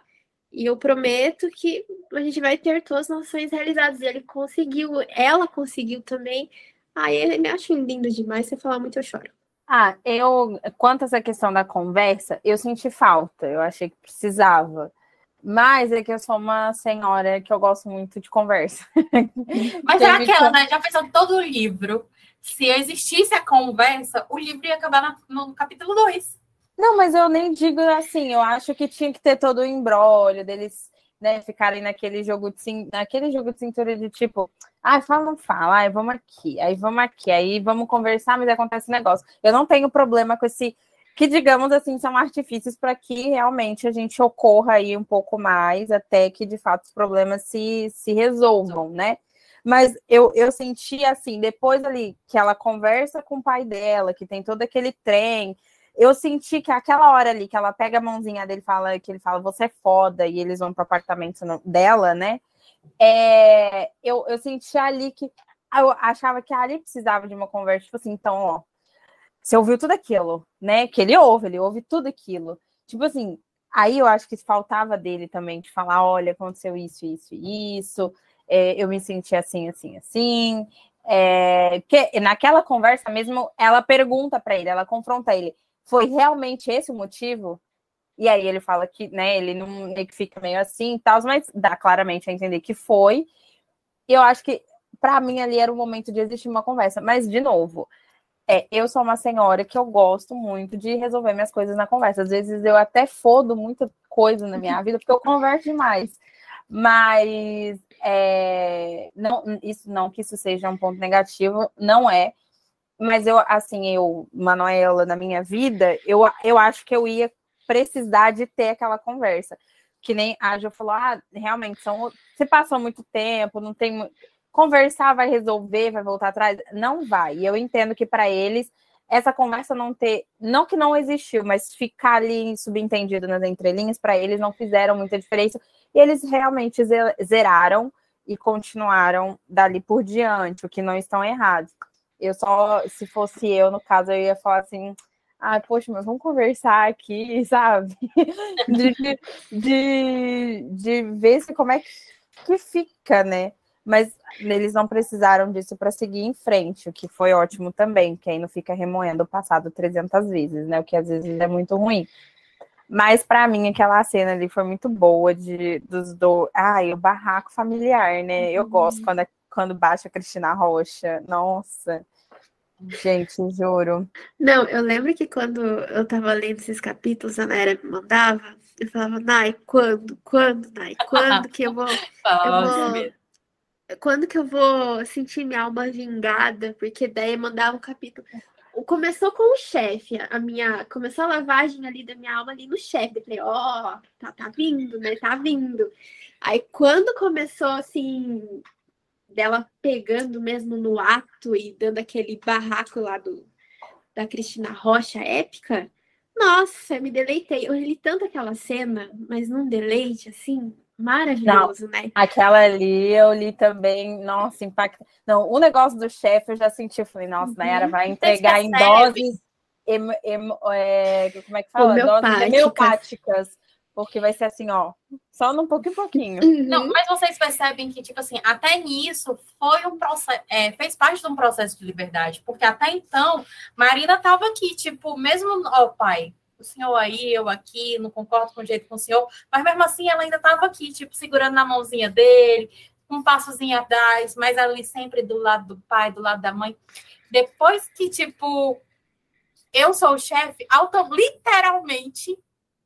e eu prometo que a gente vai ter todas as nações realizadas. E ele conseguiu, ela conseguiu também. Aí ah, eu me acho lindo demais, se falar muito eu choro. Ah, eu, quanto a essa questão da conversa, eu senti falta, eu achei que precisava. Mas é que eu sou uma senhora que eu gosto muito de conversa. Mas é aquela, né? Já pensou todo o livro. Se existisse a conversa, o livro ia acabar no, no capítulo 2. Não, mas eu nem digo assim, eu acho que tinha que ter todo o embrólio deles, né, ficarem naquele jogo de naquele jogo de cintura de tipo, ah, fala, não fala, aí vamos aqui, aí vamos aqui, aí vamos conversar, mas acontece negócio. Eu não tenho problema com esse que digamos assim são artifícios para que realmente a gente ocorra aí um pouco mais até que de fato os problemas se, se resolvam, né? Mas eu, eu senti assim, depois ali que ela conversa com o pai dela, que tem todo aquele trem, eu senti que aquela hora ali que ela pega a mãozinha dele fala que ele fala você é foda e eles vão pro apartamento dela, né? É, eu, eu senti ali que eu achava que ali precisava de uma conversa, tipo assim, então, ó, você ouviu tudo aquilo, né? Que ele ouve, ele ouve tudo aquilo. Tipo assim, aí eu acho que faltava dele também de falar, olha, aconteceu isso, isso, isso, é, eu me senti assim, assim, assim. É, que naquela conversa mesmo, ela pergunta para ele, ela confronta ele foi realmente esse o motivo? E aí ele fala que, né, ele não ele fica meio assim e tal, mas dá claramente a entender que foi. E eu acho que para mim ali era o momento de existir uma conversa, mas de novo, é, eu sou uma senhora que eu gosto muito de resolver minhas coisas na conversa. Às vezes eu até fodo muita coisa na minha vida porque eu converso demais. Mas é, não, isso não que isso seja um ponto negativo, não é mas eu, assim, eu, Manuela, na minha vida, eu, eu acho que eu ia precisar de ter aquela conversa. Que nem a Jo falou, ah, realmente, são, você passou muito tempo, não tem. Conversar vai resolver, vai voltar atrás? Não vai. E eu entendo que para eles, essa conversa não ter. Não que não existiu, mas ficar ali subentendido nas entrelinhas, para eles não fizeram muita diferença. E eles realmente zeraram e continuaram dali por diante, o que não estão errados. Eu só, se fosse eu, no caso, eu ia falar assim, ah, poxa, mas vamos conversar aqui, sabe? De, de, de ver se como é que fica, né? Mas eles não precisaram disso para seguir em frente, o que foi ótimo também, que aí não fica remoendo o passado 300 vezes, né? O que às vezes é muito ruim. Mas para mim aquela cena ali foi muito boa de dos do, ai, o barraco familiar, né? Eu gosto uhum. quando quando baixa a Cristina Rocha. Nossa. Gente, juro. Não, eu lembro que quando eu tava lendo esses capítulos, a Naira me mandava, eu falava, Nai, quando? Quando, Nai? Quando que eu vou. eu vou quando que eu vou sentir minha alma vingada? Porque daí mandava um capítulo. Começou com o chefe, a minha. Começou a lavagem ali da minha alma ali no chefe. Eu falei, ó, oh, tá, tá vindo, né? Tá vindo. Aí quando começou assim, dela pegando mesmo no ato e dando aquele barraco lá do, da Cristina Rocha épica. Nossa, me deleitei. Eu li tanto aquela cena, mas num deleite assim, maravilhoso, não, né? Aquela ali eu li também, nossa, impacta. Não, o negócio do chefe eu já senti, eu falei, nossa, uhum. Nayara vai entregar em doses. Em, em, é, como é que fala? Doses homeopáticas porque vai ser assim, ó, só num pouco em pouquinho. Uhum. Não, mas vocês percebem que, tipo assim, até nisso foi um processo, é, fez parte de um processo de liberdade, porque até então, Marina estava aqui, tipo, mesmo, ó, pai, o senhor aí, eu aqui, não concordo com o jeito com o senhor, mas mesmo assim ela ainda estava aqui, tipo, segurando na mãozinha dele, um passozinho atrás, mas ali sempre do lado do pai, do lado da mãe. Depois que, tipo, eu sou o chefe, auto, literalmente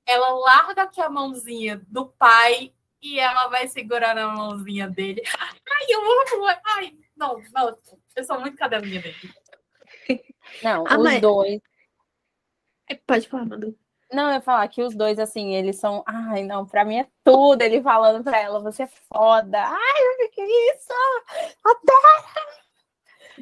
ela larga aqui a mãozinha do pai e ela vai segurar na mãozinha dele. Ai, eu amo! Ai, não, não, eu sou muito cadelinha dele. Não, ah, os mas... dois. É, pode falar, Manu. Não, eu ia falar que os dois, assim, eles são. Ai, não, pra mim é tudo. Ele falando pra ela, você é foda. Ai, o que é isso? Adoro!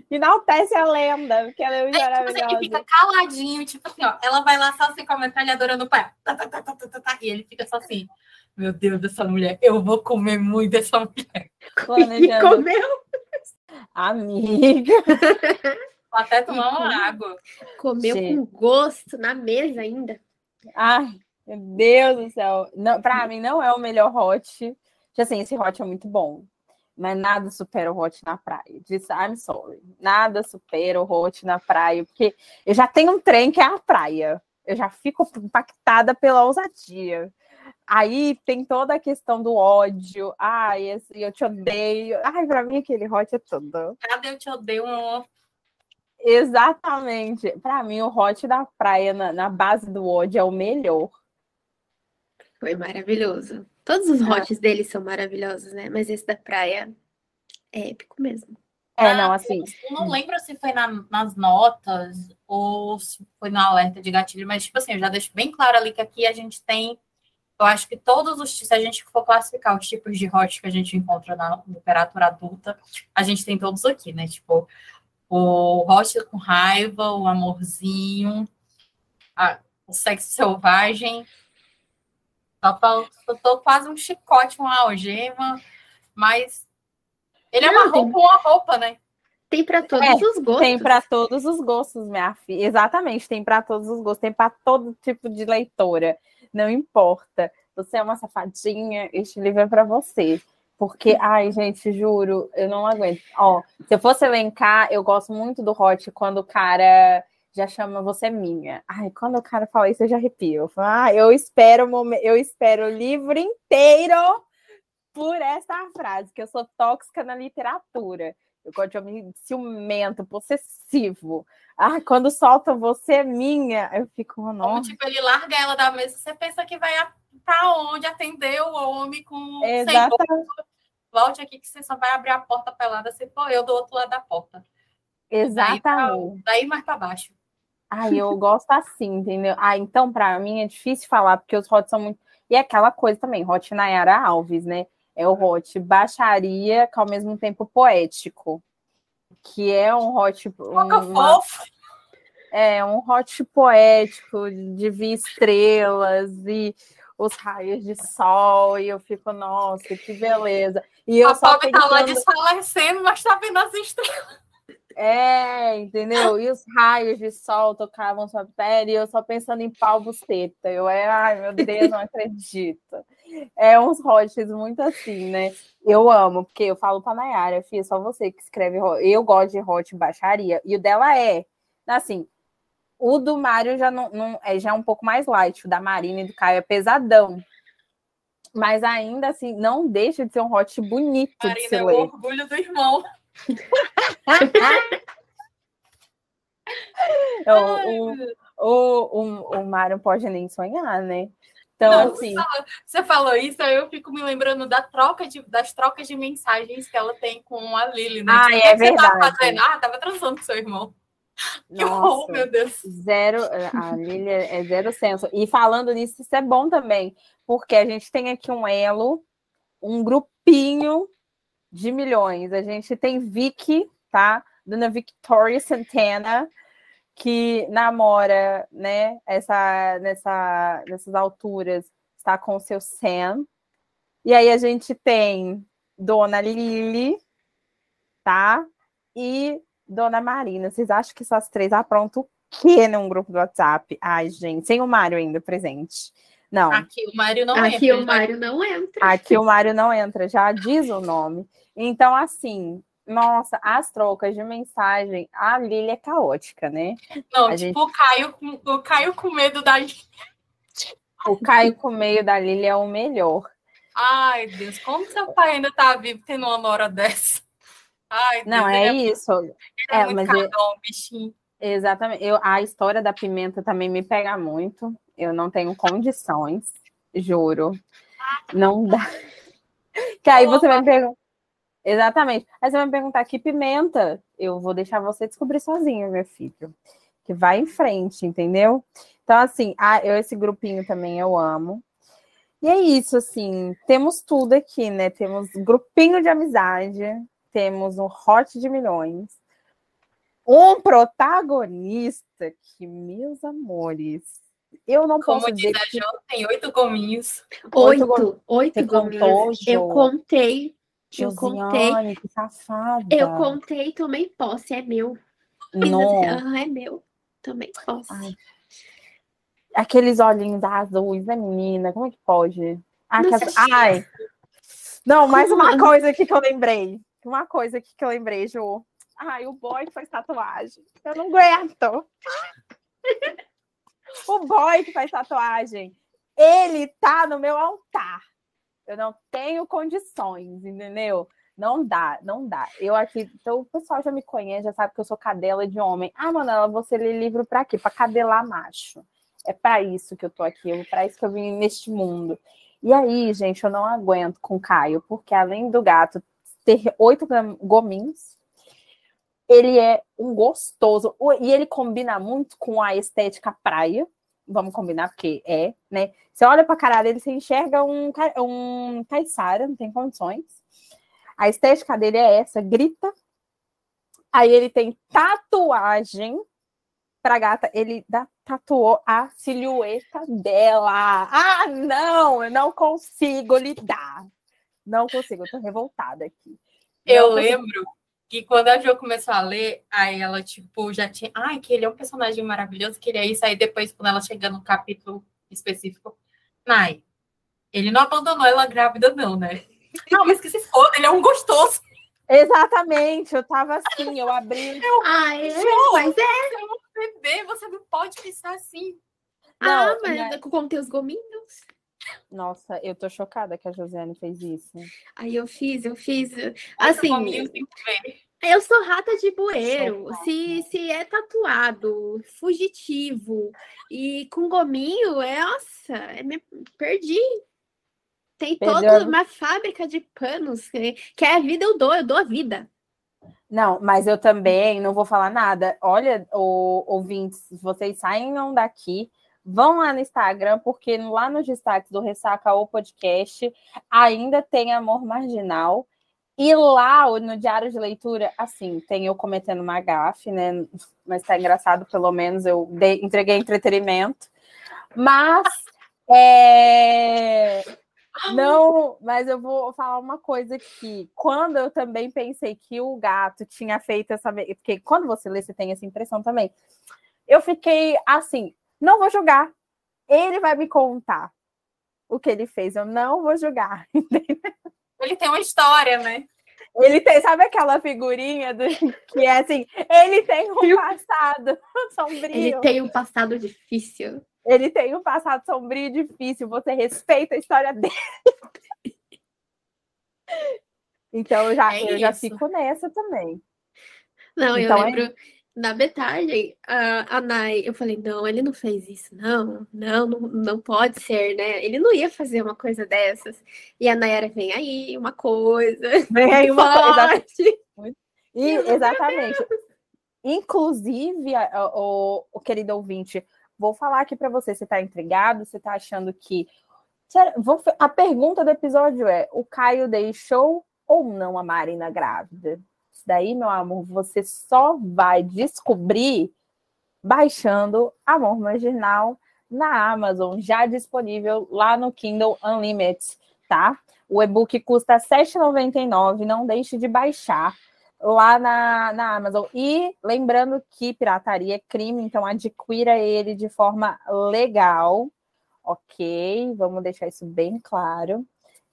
Enaltece a lenda, porque ela é, é maravilhosa. Tipo assim, fica caladinho, tipo assim, ó. Ela vai lá só assim com a metralhadora no pé. Tá, tá, tá, e ele fica só assim. Meu Deus, dessa mulher. Eu vou comer muito essa mulher. Planejando. Comeu? Amiga. Até tomar uma água. Comeu Gente. com gosto na mesa ainda. Ai, meu Deus do céu. Não, pra mim não é o melhor hot. Assim, esse hot é muito bom. Mas nada supera o hot na praia. Disse, I'm sorry. Nada supera o hot na praia. Porque eu já tenho um trem que é a praia. Eu já fico impactada pela ousadia. Aí tem toda a questão do ódio. Ai, esse, eu te odeio. Ai, pra mim aquele hot é tudo. Cadê eu te odeio? Exatamente. Para mim, o hot da praia na, na, base do ódio é o melhor. Foi maravilhoso. Todos os é. hots dele são maravilhosos, né? Mas esse da praia é épico mesmo. É, não, assim. Eu não lembro se foi na, nas notas ou se foi no alerta de gatilho, mas, tipo assim, eu já deixo bem claro ali que aqui a gente tem. Eu acho que todos os. Se a gente for classificar os tipos de hot que a gente encontra na literatura adulta, a gente tem todos aqui, né? Tipo, o hot com raiva, o amorzinho, a, o sexo selvagem. Eu tô quase um chicote, uma algema, mas ele é uma roupa, uma roupa, né? Tem para todos é, os gostos. Tem para todos os gostos, minha filha. Exatamente, tem para todos os gostos, tem para todo tipo de leitora. Não importa. Você é uma safadinha, este livro é para você. Porque, ai, gente, juro, eu não aguento. Ó, se eu fosse elencar, eu gosto muito do Hot quando o cara já chama você minha. Ai, quando o cara fala isso, eu já arrepio. Eu, falo, ah, eu espero eu espero o livro inteiro por essa frase, que eu sou tóxica na literatura. Eu gosto de homem ciumento, possessivo. Ah, quando solta você é minha, eu fico, nossa. Como, tipo, ele larga ela da mesa, você pensa que vai para onde atender o homem com Exatamente. Volte aqui que você só vai abrir a porta pelada se for eu do outro lado da porta. Exatamente. Daí, daí mais para baixo. Ah, eu gosto assim, entendeu? Ah, então para mim é difícil falar, porque os hots são muito. E é aquela coisa também, hot Nayara Alves, né? É o hot baixaria, que ao mesmo tempo poético. Que é um hot. Uma... É um hot poético de ver estrelas e os raios de sol, e eu fico, nossa, que beleza. E eu a só pobre pensando... tá lá desfalecendo, mas tá vendo as estrelas. É, entendeu? E os raios de sol tocavam sua pele, e eu só pensando em pau buceta. Eu é, ai meu Deus, não acredito. É uns hotes muito assim, né? Eu amo, porque eu falo pra Nayara, filha, só você que escreve. Eu gosto de hot baixaria, e o dela é, assim, o do Mário já não, não é já é um pouco mais light, o da Marina e do Caio é pesadão. Mas ainda assim, não deixa de ser um hot bonito Marina de se é o orgulho do irmão. O, o, o, o Mário pode nem sonhar, né? Então, não, assim. Você falou isso, aí eu fico me lembrando da troca de, das trocas de mensagens que ela tem com a Lily, né? Ah, tipo, é verdade. Você tava fazendo? Ah, tava transando com seu irmão. Que Nossa, meu Deus. Zero, a Lilia é zero senso. E falando nisso, isso é bom também, porque a gente tem aqui um elo, um grupinho de milhões. A gente tem Vicky, tá? Dona Victoria Santana, que namora, né, essa, nessa, nessas alturas, está com o seu Sam. E aí a gente tem Dona Lily, tá? E Dona Marina, vocês acham que essas três aprontam o quê num grupo do WhatsApp? Ai, gente, sem o Mário ainda presente. Não. Aqui o Mário não Aqui entra. Aqui o Mário não entra. Aqui o Mário não entra, já diz o nome. Então, assim, nossa, as trocas de mensagem, a Lília é caótica, né? Não, a tipo, gente... o, Caio, o Caio com medo da O Caio com medo da Lília é o melhor. Ai, Deus, como seu pai ainda tá vivo tendo uma hora dessa? Ai, não, Deus, é, é isso. É, é mas eu... bichinho. Exatamente. Eu, a história da pimenta também me pega muito. Eu não tenho condições, juro. Não dá. Que aí você vai me perguntar. Exatamente. Aí você vai me perguntar que pimenta. Eu vou deixar você descobrir sozinho, meu filho. Que vai em frente, entendeu? Então, assim, ah, eu, esse grupinho também eu amo. E é isso, assim, temos tudo aqui, né? Temos grupinho de amizade, temos um hot de milhões, um protagonista que, meus amores, eu não Como posso diz dizer a que Jo, tem oito gominhos. Oito Oito, gominhos. contou, Eu contei, eu contei, que safada. eu contei e tomei posse, é meu. Não. assim, "Ah, é meu. Tomei posse. Ai. Aqueles olhinhos azuis, né, menina? Como é que pode? Ah, as- Ai! Não, mais uma Como? coisa aqui que eu lembrei. Uma coisa aqui que eu lembrei, Ju. Ai, o boy que faz tatuagem. Eu não aguento. o boy que faz tatuagem. Ele tá no meu altar. Eu não tenho condições, entendeu? Não dá, não dá. Eu aqui, então o pessoal já me conhece, já sabe que eu sou cadela de homem. Ah, Manela, você lê livro pra quê? Pra cadelar macho. É pra isso que eu tô aqui, é pra isso que eu vim neste mundo. E aí, gente, eu não aguento com o Caio, porque além do gato ter oito gominhos, ele é um gostoso. E ele combina muito com a estética praia. Vamos combinar, porque é, né? Você olha pra cara dele, você enxerga um, um caiçara, não tem condições. A estética dele é essa, grita. Aí ele tem tatuagem pra gata, ele dá, tatuou a silhueta dela. Ah, não, eu não consigo lidar. Não consigo, eu tô revoltada aqui. Eu consigo. lembro que quando a Jo começou a ler, aí ela, tipo, já tinha. Ai, que ele é um personagem maravilhoso, queria isso. Aí depois, quando ela chega no capítulo específico, Nai, ele não abandonou ela grávida, não, né? Não, mas que se foda, ele é um gostoso. Exatamente, eu tava assim, eu abri. Ah, é, Jo, mas é. Você é um bebê, você não pode pensar assim. ah, Não, mas né? eu contei os gominhos. Nossa, eu tô chocada que a Josiane fez isso. Aí eu fiz, eu fiz. Assim, eu sou rata de bueiro. Se, se é tatuado, fugitivo e com gominho, é, nossa, é me... perdi. Tem Perdeu toda a- uma fábrica de panos. Que, que é a vida, eu dou, eu dou a vida. Não, mas eu também não vou falar nada. Olha, o, ouvintes, vocês saiam daqui, vão lá no Instagram, porque lá nos destaques do Ressaca ou Podcast ainda tem Amor Marginal. E lá no Diário de Leitura, assim, tem eu cometendo uma gafe, né? Mas tá engraçado, pelo menos eu dei- entreguei entretenimento. Mas é, não, mas eu vou falar uma coisa aqui. Quando eu também pensei que o gato tinha feito essa. Porque quando você lê, você tem essa impressão também. Eu fiquei assim, não vou julgar. Ele vai me contar o que ele fez. Eu não vou julgar. Ele tem uma história, né? Ele tem, sabe aquela figurinha do, que é assim, ele tem um passado sombrio. Ele tem um passado difícil. Ele tem um passado sombrio e difícil. Você respeita a história dele. Então eu já, É eu já fico nessa também. Não, Então, eu é- lembro na metade, a, a Nai, eu falei, não, ele não fez isso, não, não, não, não pode ser, né? Ele não ia fazer uma coisa dessas. E a Nayara vem aí, uma coisa. Vem aí uma coisa. E, exatamente. Inclusive, o, o querido ouvinte, vou falar aqui para você. Você está intrigado? Você está achando que. Vou a pergunta do episódio é: o Caio deixou ou não a Marina grávida? Isso daí, meu amor, você só vai descobrir baixando Amor Marginal na Amazon, já disponível lá no Kindle Unlimited, tá? O e-book custa R$ 7,99. Não deixe de baixar lá na, na Amazon. E lembrando que pirataria é crime, então adquira ele de forma legal, ok? Vamos deixar isso bem claro.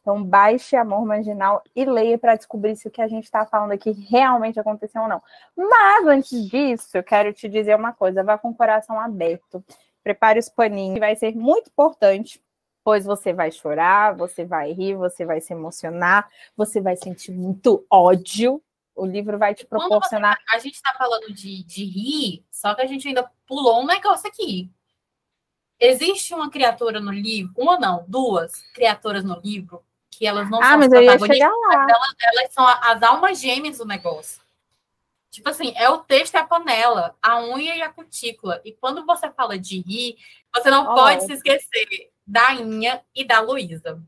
Então, baixe Amor Marginal e leia para descobrir se o que a gente está falando aqui realmente aconteceu ou não. Mas antes disso, eu quero te dizer uma coisa: vá com o coração aberto. Prepare os paninhos, que vai ser muito importante, pois você vai chorar, você vai rir, você vai se emocionar, você vai sentir muito ódio. O livro vai te proporcionar. A gente tá falando de, de rir, só que a gente ainda pulou um negócio aqui. Existe uma criatura no livro, uma não, duas criaturas no livro, que elas não Ah, são mas protagonistas, mas elas, elas são a- as almas gêmeas do negócio. Tipo assim, é o texto e a panela, a unha e a cutícula. E quando você fala de rir, você não Oh. pode se esquecer da Inha e da Luísa.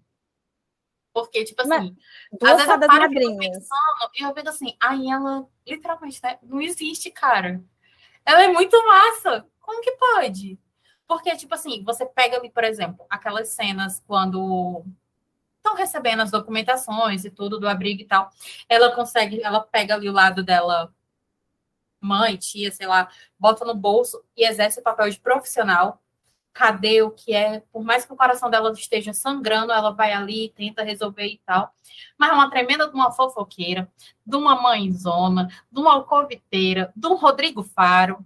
Porque, tipo Mas- assim, Duas às vezes eu paro e pensando, e eu vejo assim, aí ela, literalmente, né, não existe, cara. Ela é muito massa. Como que pode? Porque, tipo assim, você pega ali, por exemplo, aquelas cenas quando estão recebendo as documentações e tudo do abrigo e tal. Ela consegue, ela pega ali o lado dela, mãe, tia, sei lá, bota no bolso e exerce o papel de profissional. Cadê o que é? Por mais que o coração dela esteja sangrando, ela vai ali, tenta resolver e tal. Mas é uma tremenda de uma fofoqueira, de uma mãezona, de uma alcoviteira, de um Rodrigo Faro,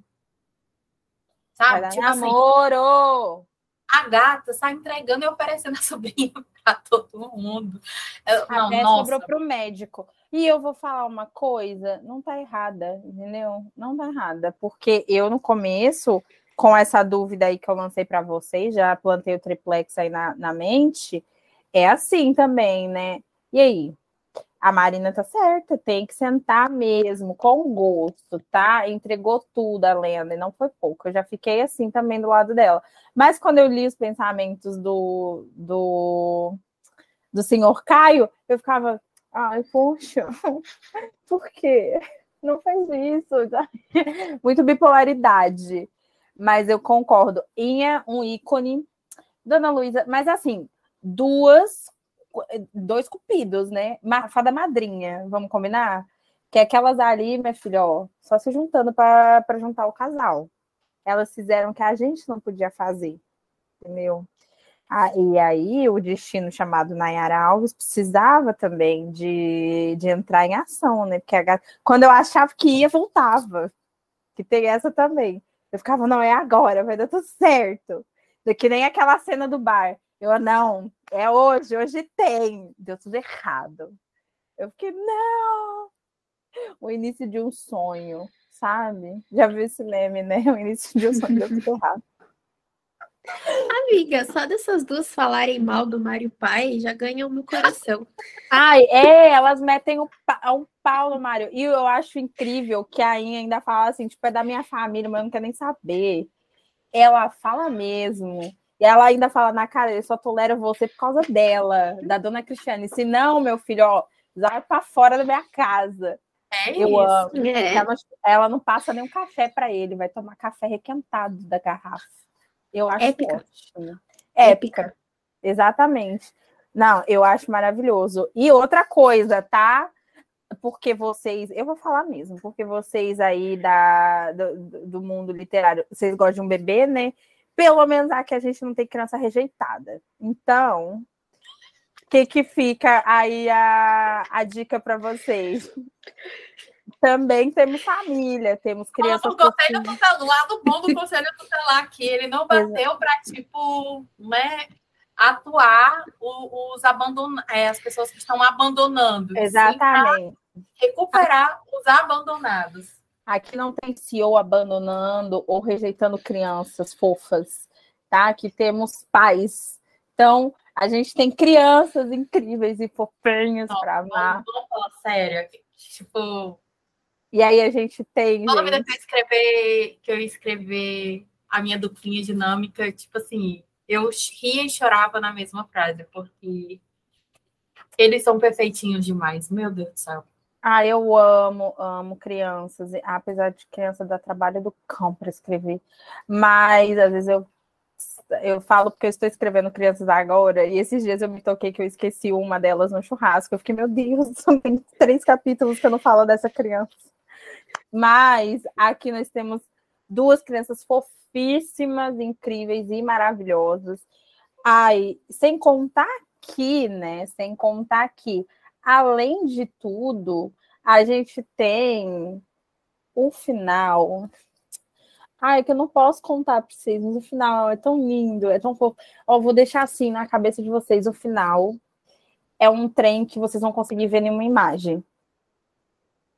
Sabe? Tipo namoro! Assim, a gata sai entregando e oferecendo a sobrinha para todo mundo. Eu, não, Até nossa. sobrou pro médico. E eu vou falar uma coisa, não tá errada, entendeu? Não tá errada, porque eu no começo, com essa dúvida aí que eu lancei para vocês, já plantei o triplex aí na, na mente, é assim também, né? E aí? A Marina tá certa, tem que sentar mesmo, com gosto, tá? Entregou tudo a lenda, e não foi pouco. Eu já fiquei assim também do lado dela. Mas quando eu li os pensamentos do, do, do senhor Caio, eu ficava, ai, poxa, por quê? Não faz isso. Muito bipolaridade. Mas eu concordo. Inha, um ícone. Dona Luísa, mas assim, duas dois cupidos, né? Fada madrinha, vamos combinar? Que é aquelas ali, minha filha, ó, só se juntando para juntar o casal. Elas fizeram que a gente não podia fazer, entendeu? Ah, e aí o destino chamado Nayara Alves precisava também de, de entrar em ação, né? Porque a, quando eu achava que ia, voltava. Que tem essa também. Eu ficava, não, é agora, vai dar tudo certo. Que nem aquela cena do bar. Eu, não, é hoje, hoje tem. Deu tudo errado. Eu fiquei, não! O início de um sonho, sabe? Já viu esse meme, né? O início de um sonho deu tudo errado. Amiga, só dessas duas falarem mal do Mário Pai já ganham meu coração. Ai, é, elas metem um, um pau no Mário. E eu acho incrível que a Inha ainda fala assim, tipo, é da minha família, mas eu não quero nem saber. Ela fala mesmo. E ela ainda fala na cara, eu só tolero você por causa dela, da dona Cristiane. Se não, meu filho, ó, vai para fora da minha casa. É eu isso. amo. É. Ela, ela, não passa nenhum café para ele, vai tomar café requentado da garrafa. Eu acho Épica. ótimo. Épica. Épica. Exatamente. Não, eu acho maravilhoso. E outra coisa, tá? Porque vocês, eu vou falar mesmo, porque vocês aí da, do, do mundo literário, vocês gostam de um bebê, né? Pelo menos aqui a gente não tem criança rejeitada. Então, o que, que fica aí a, a dica para vocês? Também temos família, temos crianças. O conselho tutelar, lado bom do conselho tutelar aqui, ele não bateu para, tipo, né, atuar os abandon... É, as pessoas que estão abandonando. Exatamente. Recuperar os abandonados. Aqui não tem CEO abandonando ou rejeitando crianças fofas, tá? Aqui temos pais. Então, a gente tem crianças incríveis e fofinhas para amar. Vamos falar sério. Tipo. E aí a gente tem. Toda vida que eu escrever, que eu escrever a minha duplinha dinâmica, tipo assim, eu ria e chorava na mesma frase, porque eles são perfeitinhos demais. Meu Deus do céu. Ah, eu amo, amo crianças, apesar de criança dar trabalho do cão para escrever. Mas às vezes eu eu falo porque eu estou escrevendo crianças agora, e esses dias eu me toquei que eu esqueci uma delas no churrasco. Eu fiquei, meu Deus, tem três capítulos que eu não falo dessa criança. Mas aqui nós temos duas crianças fofíssimas, incríveis e maravilhosas. Ai, sem contar aqui, né? Sem contar aqui além de tudo, a gente tem o final. Ai, que eu não posso contar para vocês, mas o final é tão lindo, é tão fofo. Ó, vou deixar assim na cabeça de vocês o final. É um trem que vocês vão conseguir ver nenhuma imagem.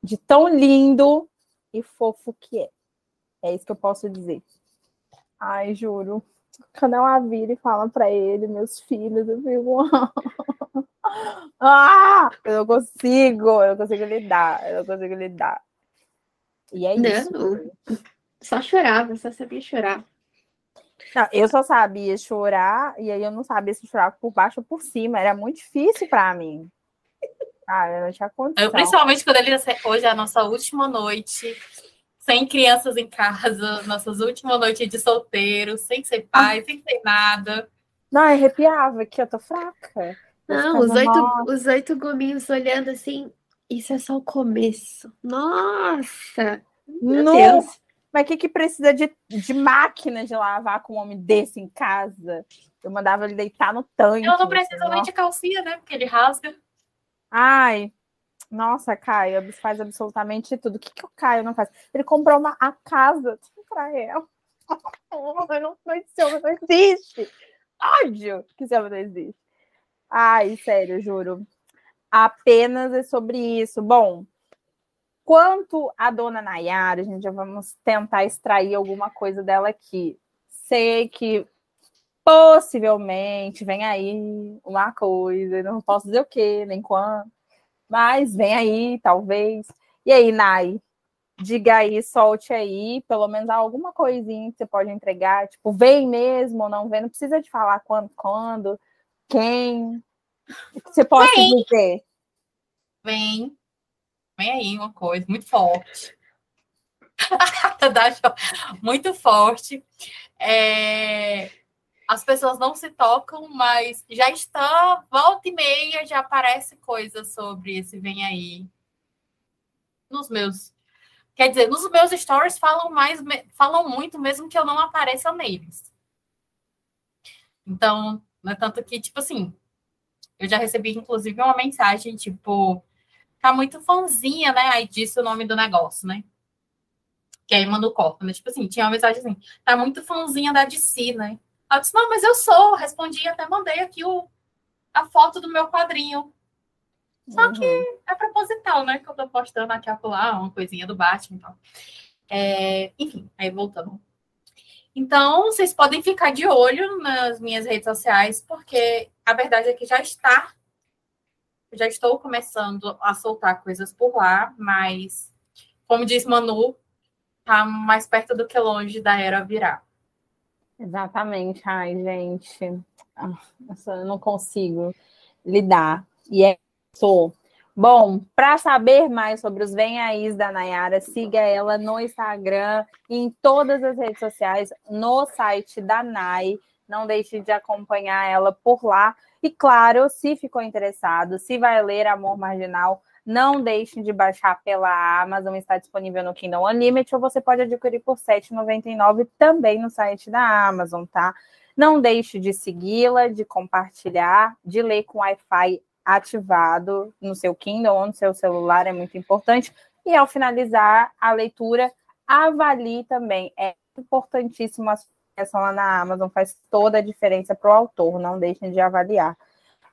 De tão lindo e fofo que é. É isso que eu posso dizer. Ai, juro. Quando ela vira e fala para ele, meus filhos, eu fico. Ah! Eu não consigo, eu não consigo lidar, eu não consigo lidar. E é isso. Não, só chorava, só sabia chorar. Não, eu só sabia chorar, e aí eu não sabia se chorar por baixo ou por cima. Era muito difícil para mim. Ah, eu não tinha condição. Eu, principalmente quando ele hoje é a nossa última noite. sem crianças em casa, nossas últimas noites de solteiro, sem ser pai, ah. sem ser nada. Não, arrepiava aqui, eu tô fraca. Não, os oito, os oito gominhos olhando assim, isso é só o começo. Nossa! Meu Não. Deus! Mas o que, que precisa de, de máquina de lavar com um homem desse em casa? Eu mandava ele deitar no tanque. Eu não preciso nem de calcinha, né? Porque ele rasga. Ai, nossa, Caio faz absolutamente tudo. O que, que o Caio não faz? Ele comprou uma, a casa para ela. não, não, esse homem não existe. Ódio que esse homem não existe. Ai, sério, juro. Apenas é sobre isso. Bom, quanto a dona Nayara, a gente já vamos tentar extrair alguma coisa dela aqui. Sei que possivelmente vem aí uma coisa, não posso dizer o que, nem quando mas vem aí, talvez. E aí, Nai? Diga aí, solte aí, pelo menos alguma coisinha que você pode entregar. Tipo, vem mesmo ou não vem? Não precisa de falar quando, quando, quem. O que você pode vem. dizer? Vem. Vem aí uma coisa muito forte. muito forte. É as pessoas não se tocam, mas já está, volta e meia, já aparece coisa sobre esse vem aí. Nos meus. Quer dizer, nos meus stories falam mais, falam muito, mesmo que eu não apareça neles. Então, não é tanto que, tipo assim, eu já recebi, inclusive, uma mensagem, tipo, tá muito fãzinha, né? Aí disse o nome do negócio, né? Que aí mandou corpo, né? Tipo assim, tinha uma mensagem assim, tá muito fãzinha da DC, né? Ela disse, não, mas eu sou. Respondi, até mandei aqui o, a foto do meu quadrinho. Só uhum. que é proposital, né? Que eu tô postando aqui acolá, uma coisinha do Batman e tal. É, enfim, aí voltando. Então, vocês podem ficar de olho nas minhas redes sociais, porque a verdade é que já está. Já estou começando a soltar coisas por lá, mas, como diz Manu, tá mais perto do que longe da era virar. Exatamente. Ai, gente, ah, eu não consigo lidar. E é isso. Bom, para saber mais sobre os Vem Aí da Nayara, siga ela no Instagram, em todas as redes sociais, no site da Nay. Não deixe de acompanhar ela por lá. E claro, se ficou interessado, se vai ler Amor Marginal, não deixem de baixar pela Amazon, está disponível no Kindle Unlimited, ou você pode adquirir por R$ 7,99 também no site da Amazon, tá? Não deixe de segui-la, de compartilhar, de ler com Wi-Fi ativado no seu Kindle ou no seu celular, é muito importante. E ao finalizar a leitura, avalie também. É importantíssimo a sugestão lá na Amazon, faz toda a diferença para o autor, não deixem de avaliar.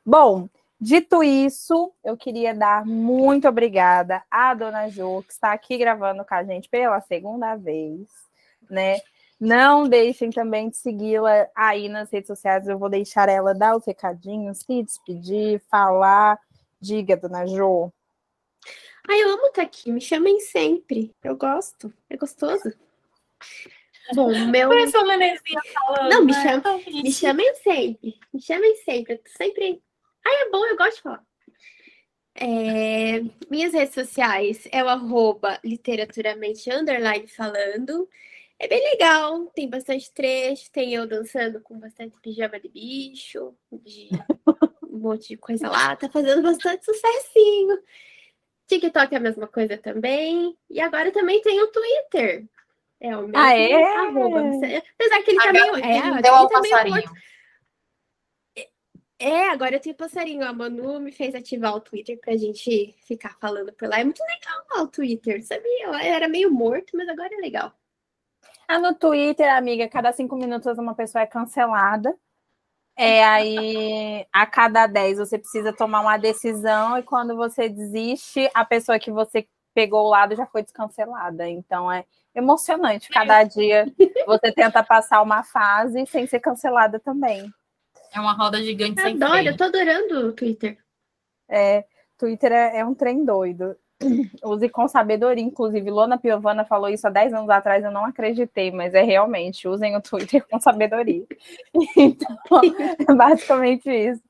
Bom, Dito isso, eu queria dar muito obrigada à dona Jo, que está aqui gravando com a gente pela segunda vez, né? Não deixem também de segui-la aí nas redes sociais. Eu vou deixar ela dar os recadinhos, se despedir, falar. Diga, dona Jo. Ai, eu amo estar aqui. Me chamem sempre. Eu gosto. É gostoso. Bom, meu. Parece uma falando. Não, me, né? me chamem sempre. Me chamem sempre. Eu sempre Ai, é bom, eu gosto de falar. É, minhas redes sociais é o arroba literaturamente underline falando. É bem legal, tem bastante trecho, tem eu dançando com bastante pijama de bicho, de um monte de coisa lá, tá fazendo bastante sucessinho. TikTok é a mesma coisa também. E agora também tem o Twitter. É o mesmo ah, é? arroba. Apesar que ele tá meio. É, deu ao tá passarinho. É, agora eu tenho passarinho. A Manu me fez ativar o Twitter pra gente ficar falando por lá. É muito legal lá o Twitter, sabia? Era meio morto, mas agora é legal. Ah, no Twitter, amiga, cada cinco minutos uma pessoa é cancelada. É aí, a cada dez você precisa tomar uma decisão e quando você desiste, a pessoa que você pegou o lado já foi descancelada. Então é emocionante. Cada dia você tenta passar uma fase sem ser cancelada também. É uma roda gigante sem Adoro, eu tô adorando o Twitter. É, Twitter é, é, um trem doido. Use com sabedoria, inclusive. Lona Piovana falou isso há 10 anos atrás, eu não acreditei, mas é realmente, usem o Twitter com sabedoria. Então, é basicamente isso.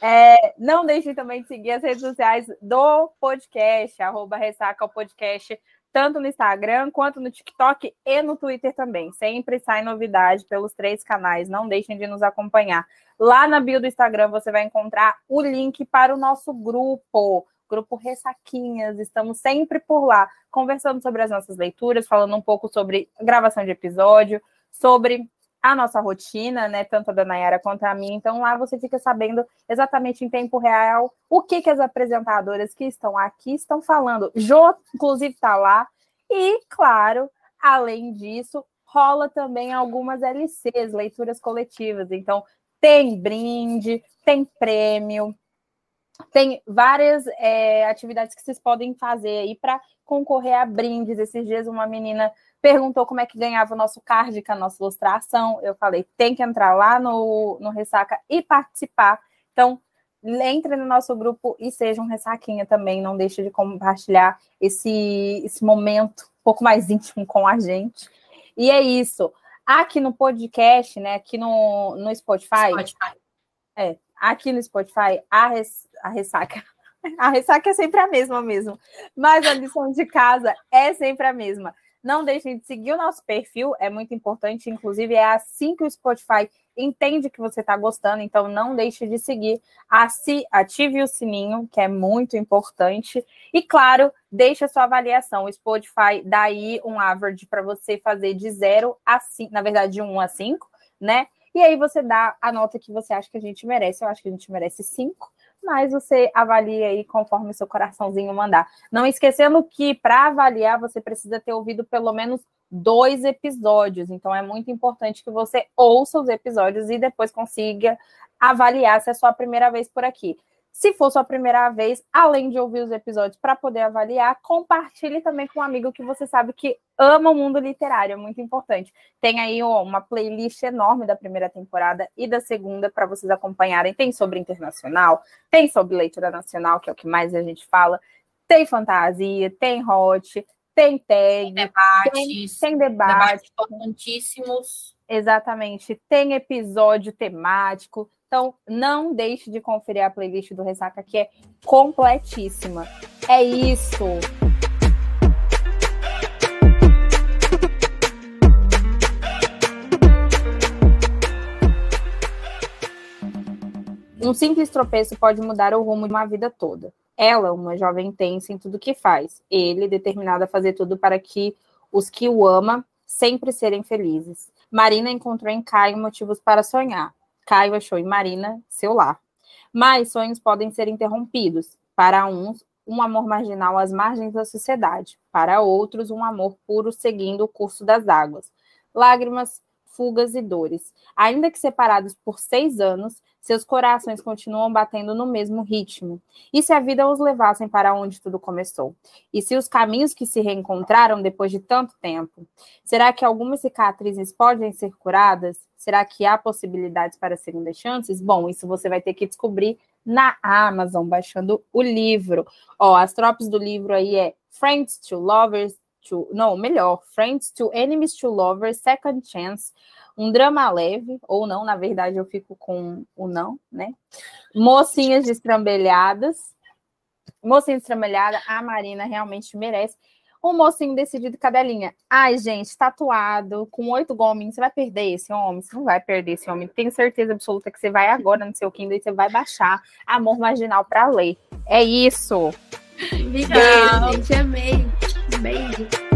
É, não deixem também de seguir as redes sociais do podcast, arroba Ressaca o Podcast, tanto no Instagram quanto no TikTok e no Twitter também. Sempre sai novidade pelos três canais, não deixem de nos acompanhar. Lá na bio do Instagram você vai encontrar o link para o nosso grupo, grupo Ressaquinhas. Estamos sempre por lá, conversando sobre as nossas leituras, falando um pouco sobre gravação de episódio, sobre a nossa rotina, né, tanto a da Nayara quanto a mim. Então lá você fica sabendo exatamente em tempo real o que, que as apresentadoras que estão aqui estão falando. Jo, inclusive, está lá. E, claro, além disso, rola também algumas LCs, leituras coletivas. Então, tem brinde, tem prêmio, tem várias é, atividades que vocês podem fazer aí para concorrer a brindes. Esses dias uma menina perguntou como é que ganhava o nosso card com a nossa ilustração. Eu falei, tem que entrar lá no, no Ressaca e participar. Então, entre no nosso grupo e seja um ressaquinha também. Não deixe de compartilhar esse, esse momento um pouco mais íntimo com a gente. E é isso. Aqui no podcast, né? Aqui no, no Spotify. Spotify. É, aqui no Spotify, a, res, a ressaca. A ressaca é sempre a mesma mesmo. Mas a lição de casa é sempre a mesma. Não deixem de seguir o nosso perfil, é muito importante. Inclusive, é assim que o Spotify entende que você está gostando, então não deixe de seguir. Ative o sininho, que é muito importante. E, claro, deixe a sua avaliação. O Spotify dá aí um average para você fazer de 0 a 5, na verdade, de 1 um a 5, né? E aí você dá a nota que você acha que a gente merece. Eu acho que a gente merece 5 mas você avalia aí conforme o seu coraçãozinho mandar. Não esquecendo que para avaliar você precisa ter ouvido pelo menos dois episódios, então é muito importante que você ouça os episódios e depois consiga avaliar se é sua primeira vez por aqui. Se for sua primeira vez, além de ouvir os episódios para poder avaliar, compartilhe também com um amigo que você sabe que ama o mundo literário, é muito importante. Tem aí uma playlist enorme da primeira temporada e da segunda para vocês acompanharem. Tem sobre internacional, tem sobre leitura nacional, que é o que mais a gente fala, tem fantasia, tem hot, tem tag, tem debates, tem, tem debate. debates importantíssimos. Exatamente, tem episódio temático então, não deixe de conferir a playlist do Ressaca, que é completíssima. É isso! Um simples tropeço pode mudar o rumo de uma vida toda. Ela, uma jovem intensa em tudo que faz. Ele, determinado a fazer tudo para que os que o ama sempre serem felizes. Marina encontrou em Caio motivos para sonhar. Caio achou em Marina seu lar. Mas sonhos podem ser interrompidos. Para uns, um amor marginal às margens da sociedade. Para outros, um amor puro seguindo o curso das águas. Lágrimas, fugas e dores. Ainda que separados por seis anos, seus corações continuam batendo no mesmo ritmo. E se a vida os levassem para onde tudo começou? E se os caminhos que se reencontraram depois de tanto tempo? Será que algumas cicatrizes podem ser curadas? Será que há possibilidades para segundas chances? Bom, isso você vai ter que descobrir na Amazon, baixando o livro. Ó, as tropas do livro aí é Friends to Lovers to. Não, melhor, Friends to Enemies to Lovers, Second Chance um drama leve, ou não, na verdade eu fico com o não, né? Mocinhas destrambelhadas. Mocinha destrambelhada, a Marina realmente merece. Um mocinho decidido cadelinha. Ai, gente, tatuado, com oito gominhos, você vai perder esse homem? Você não vai perder esse homem. Tenho certeza absoluta que você vai agora no seu Kindle e você vai baixar Amor Marginal para ler. É isso. Obrigada, gente. Amei. Beijo.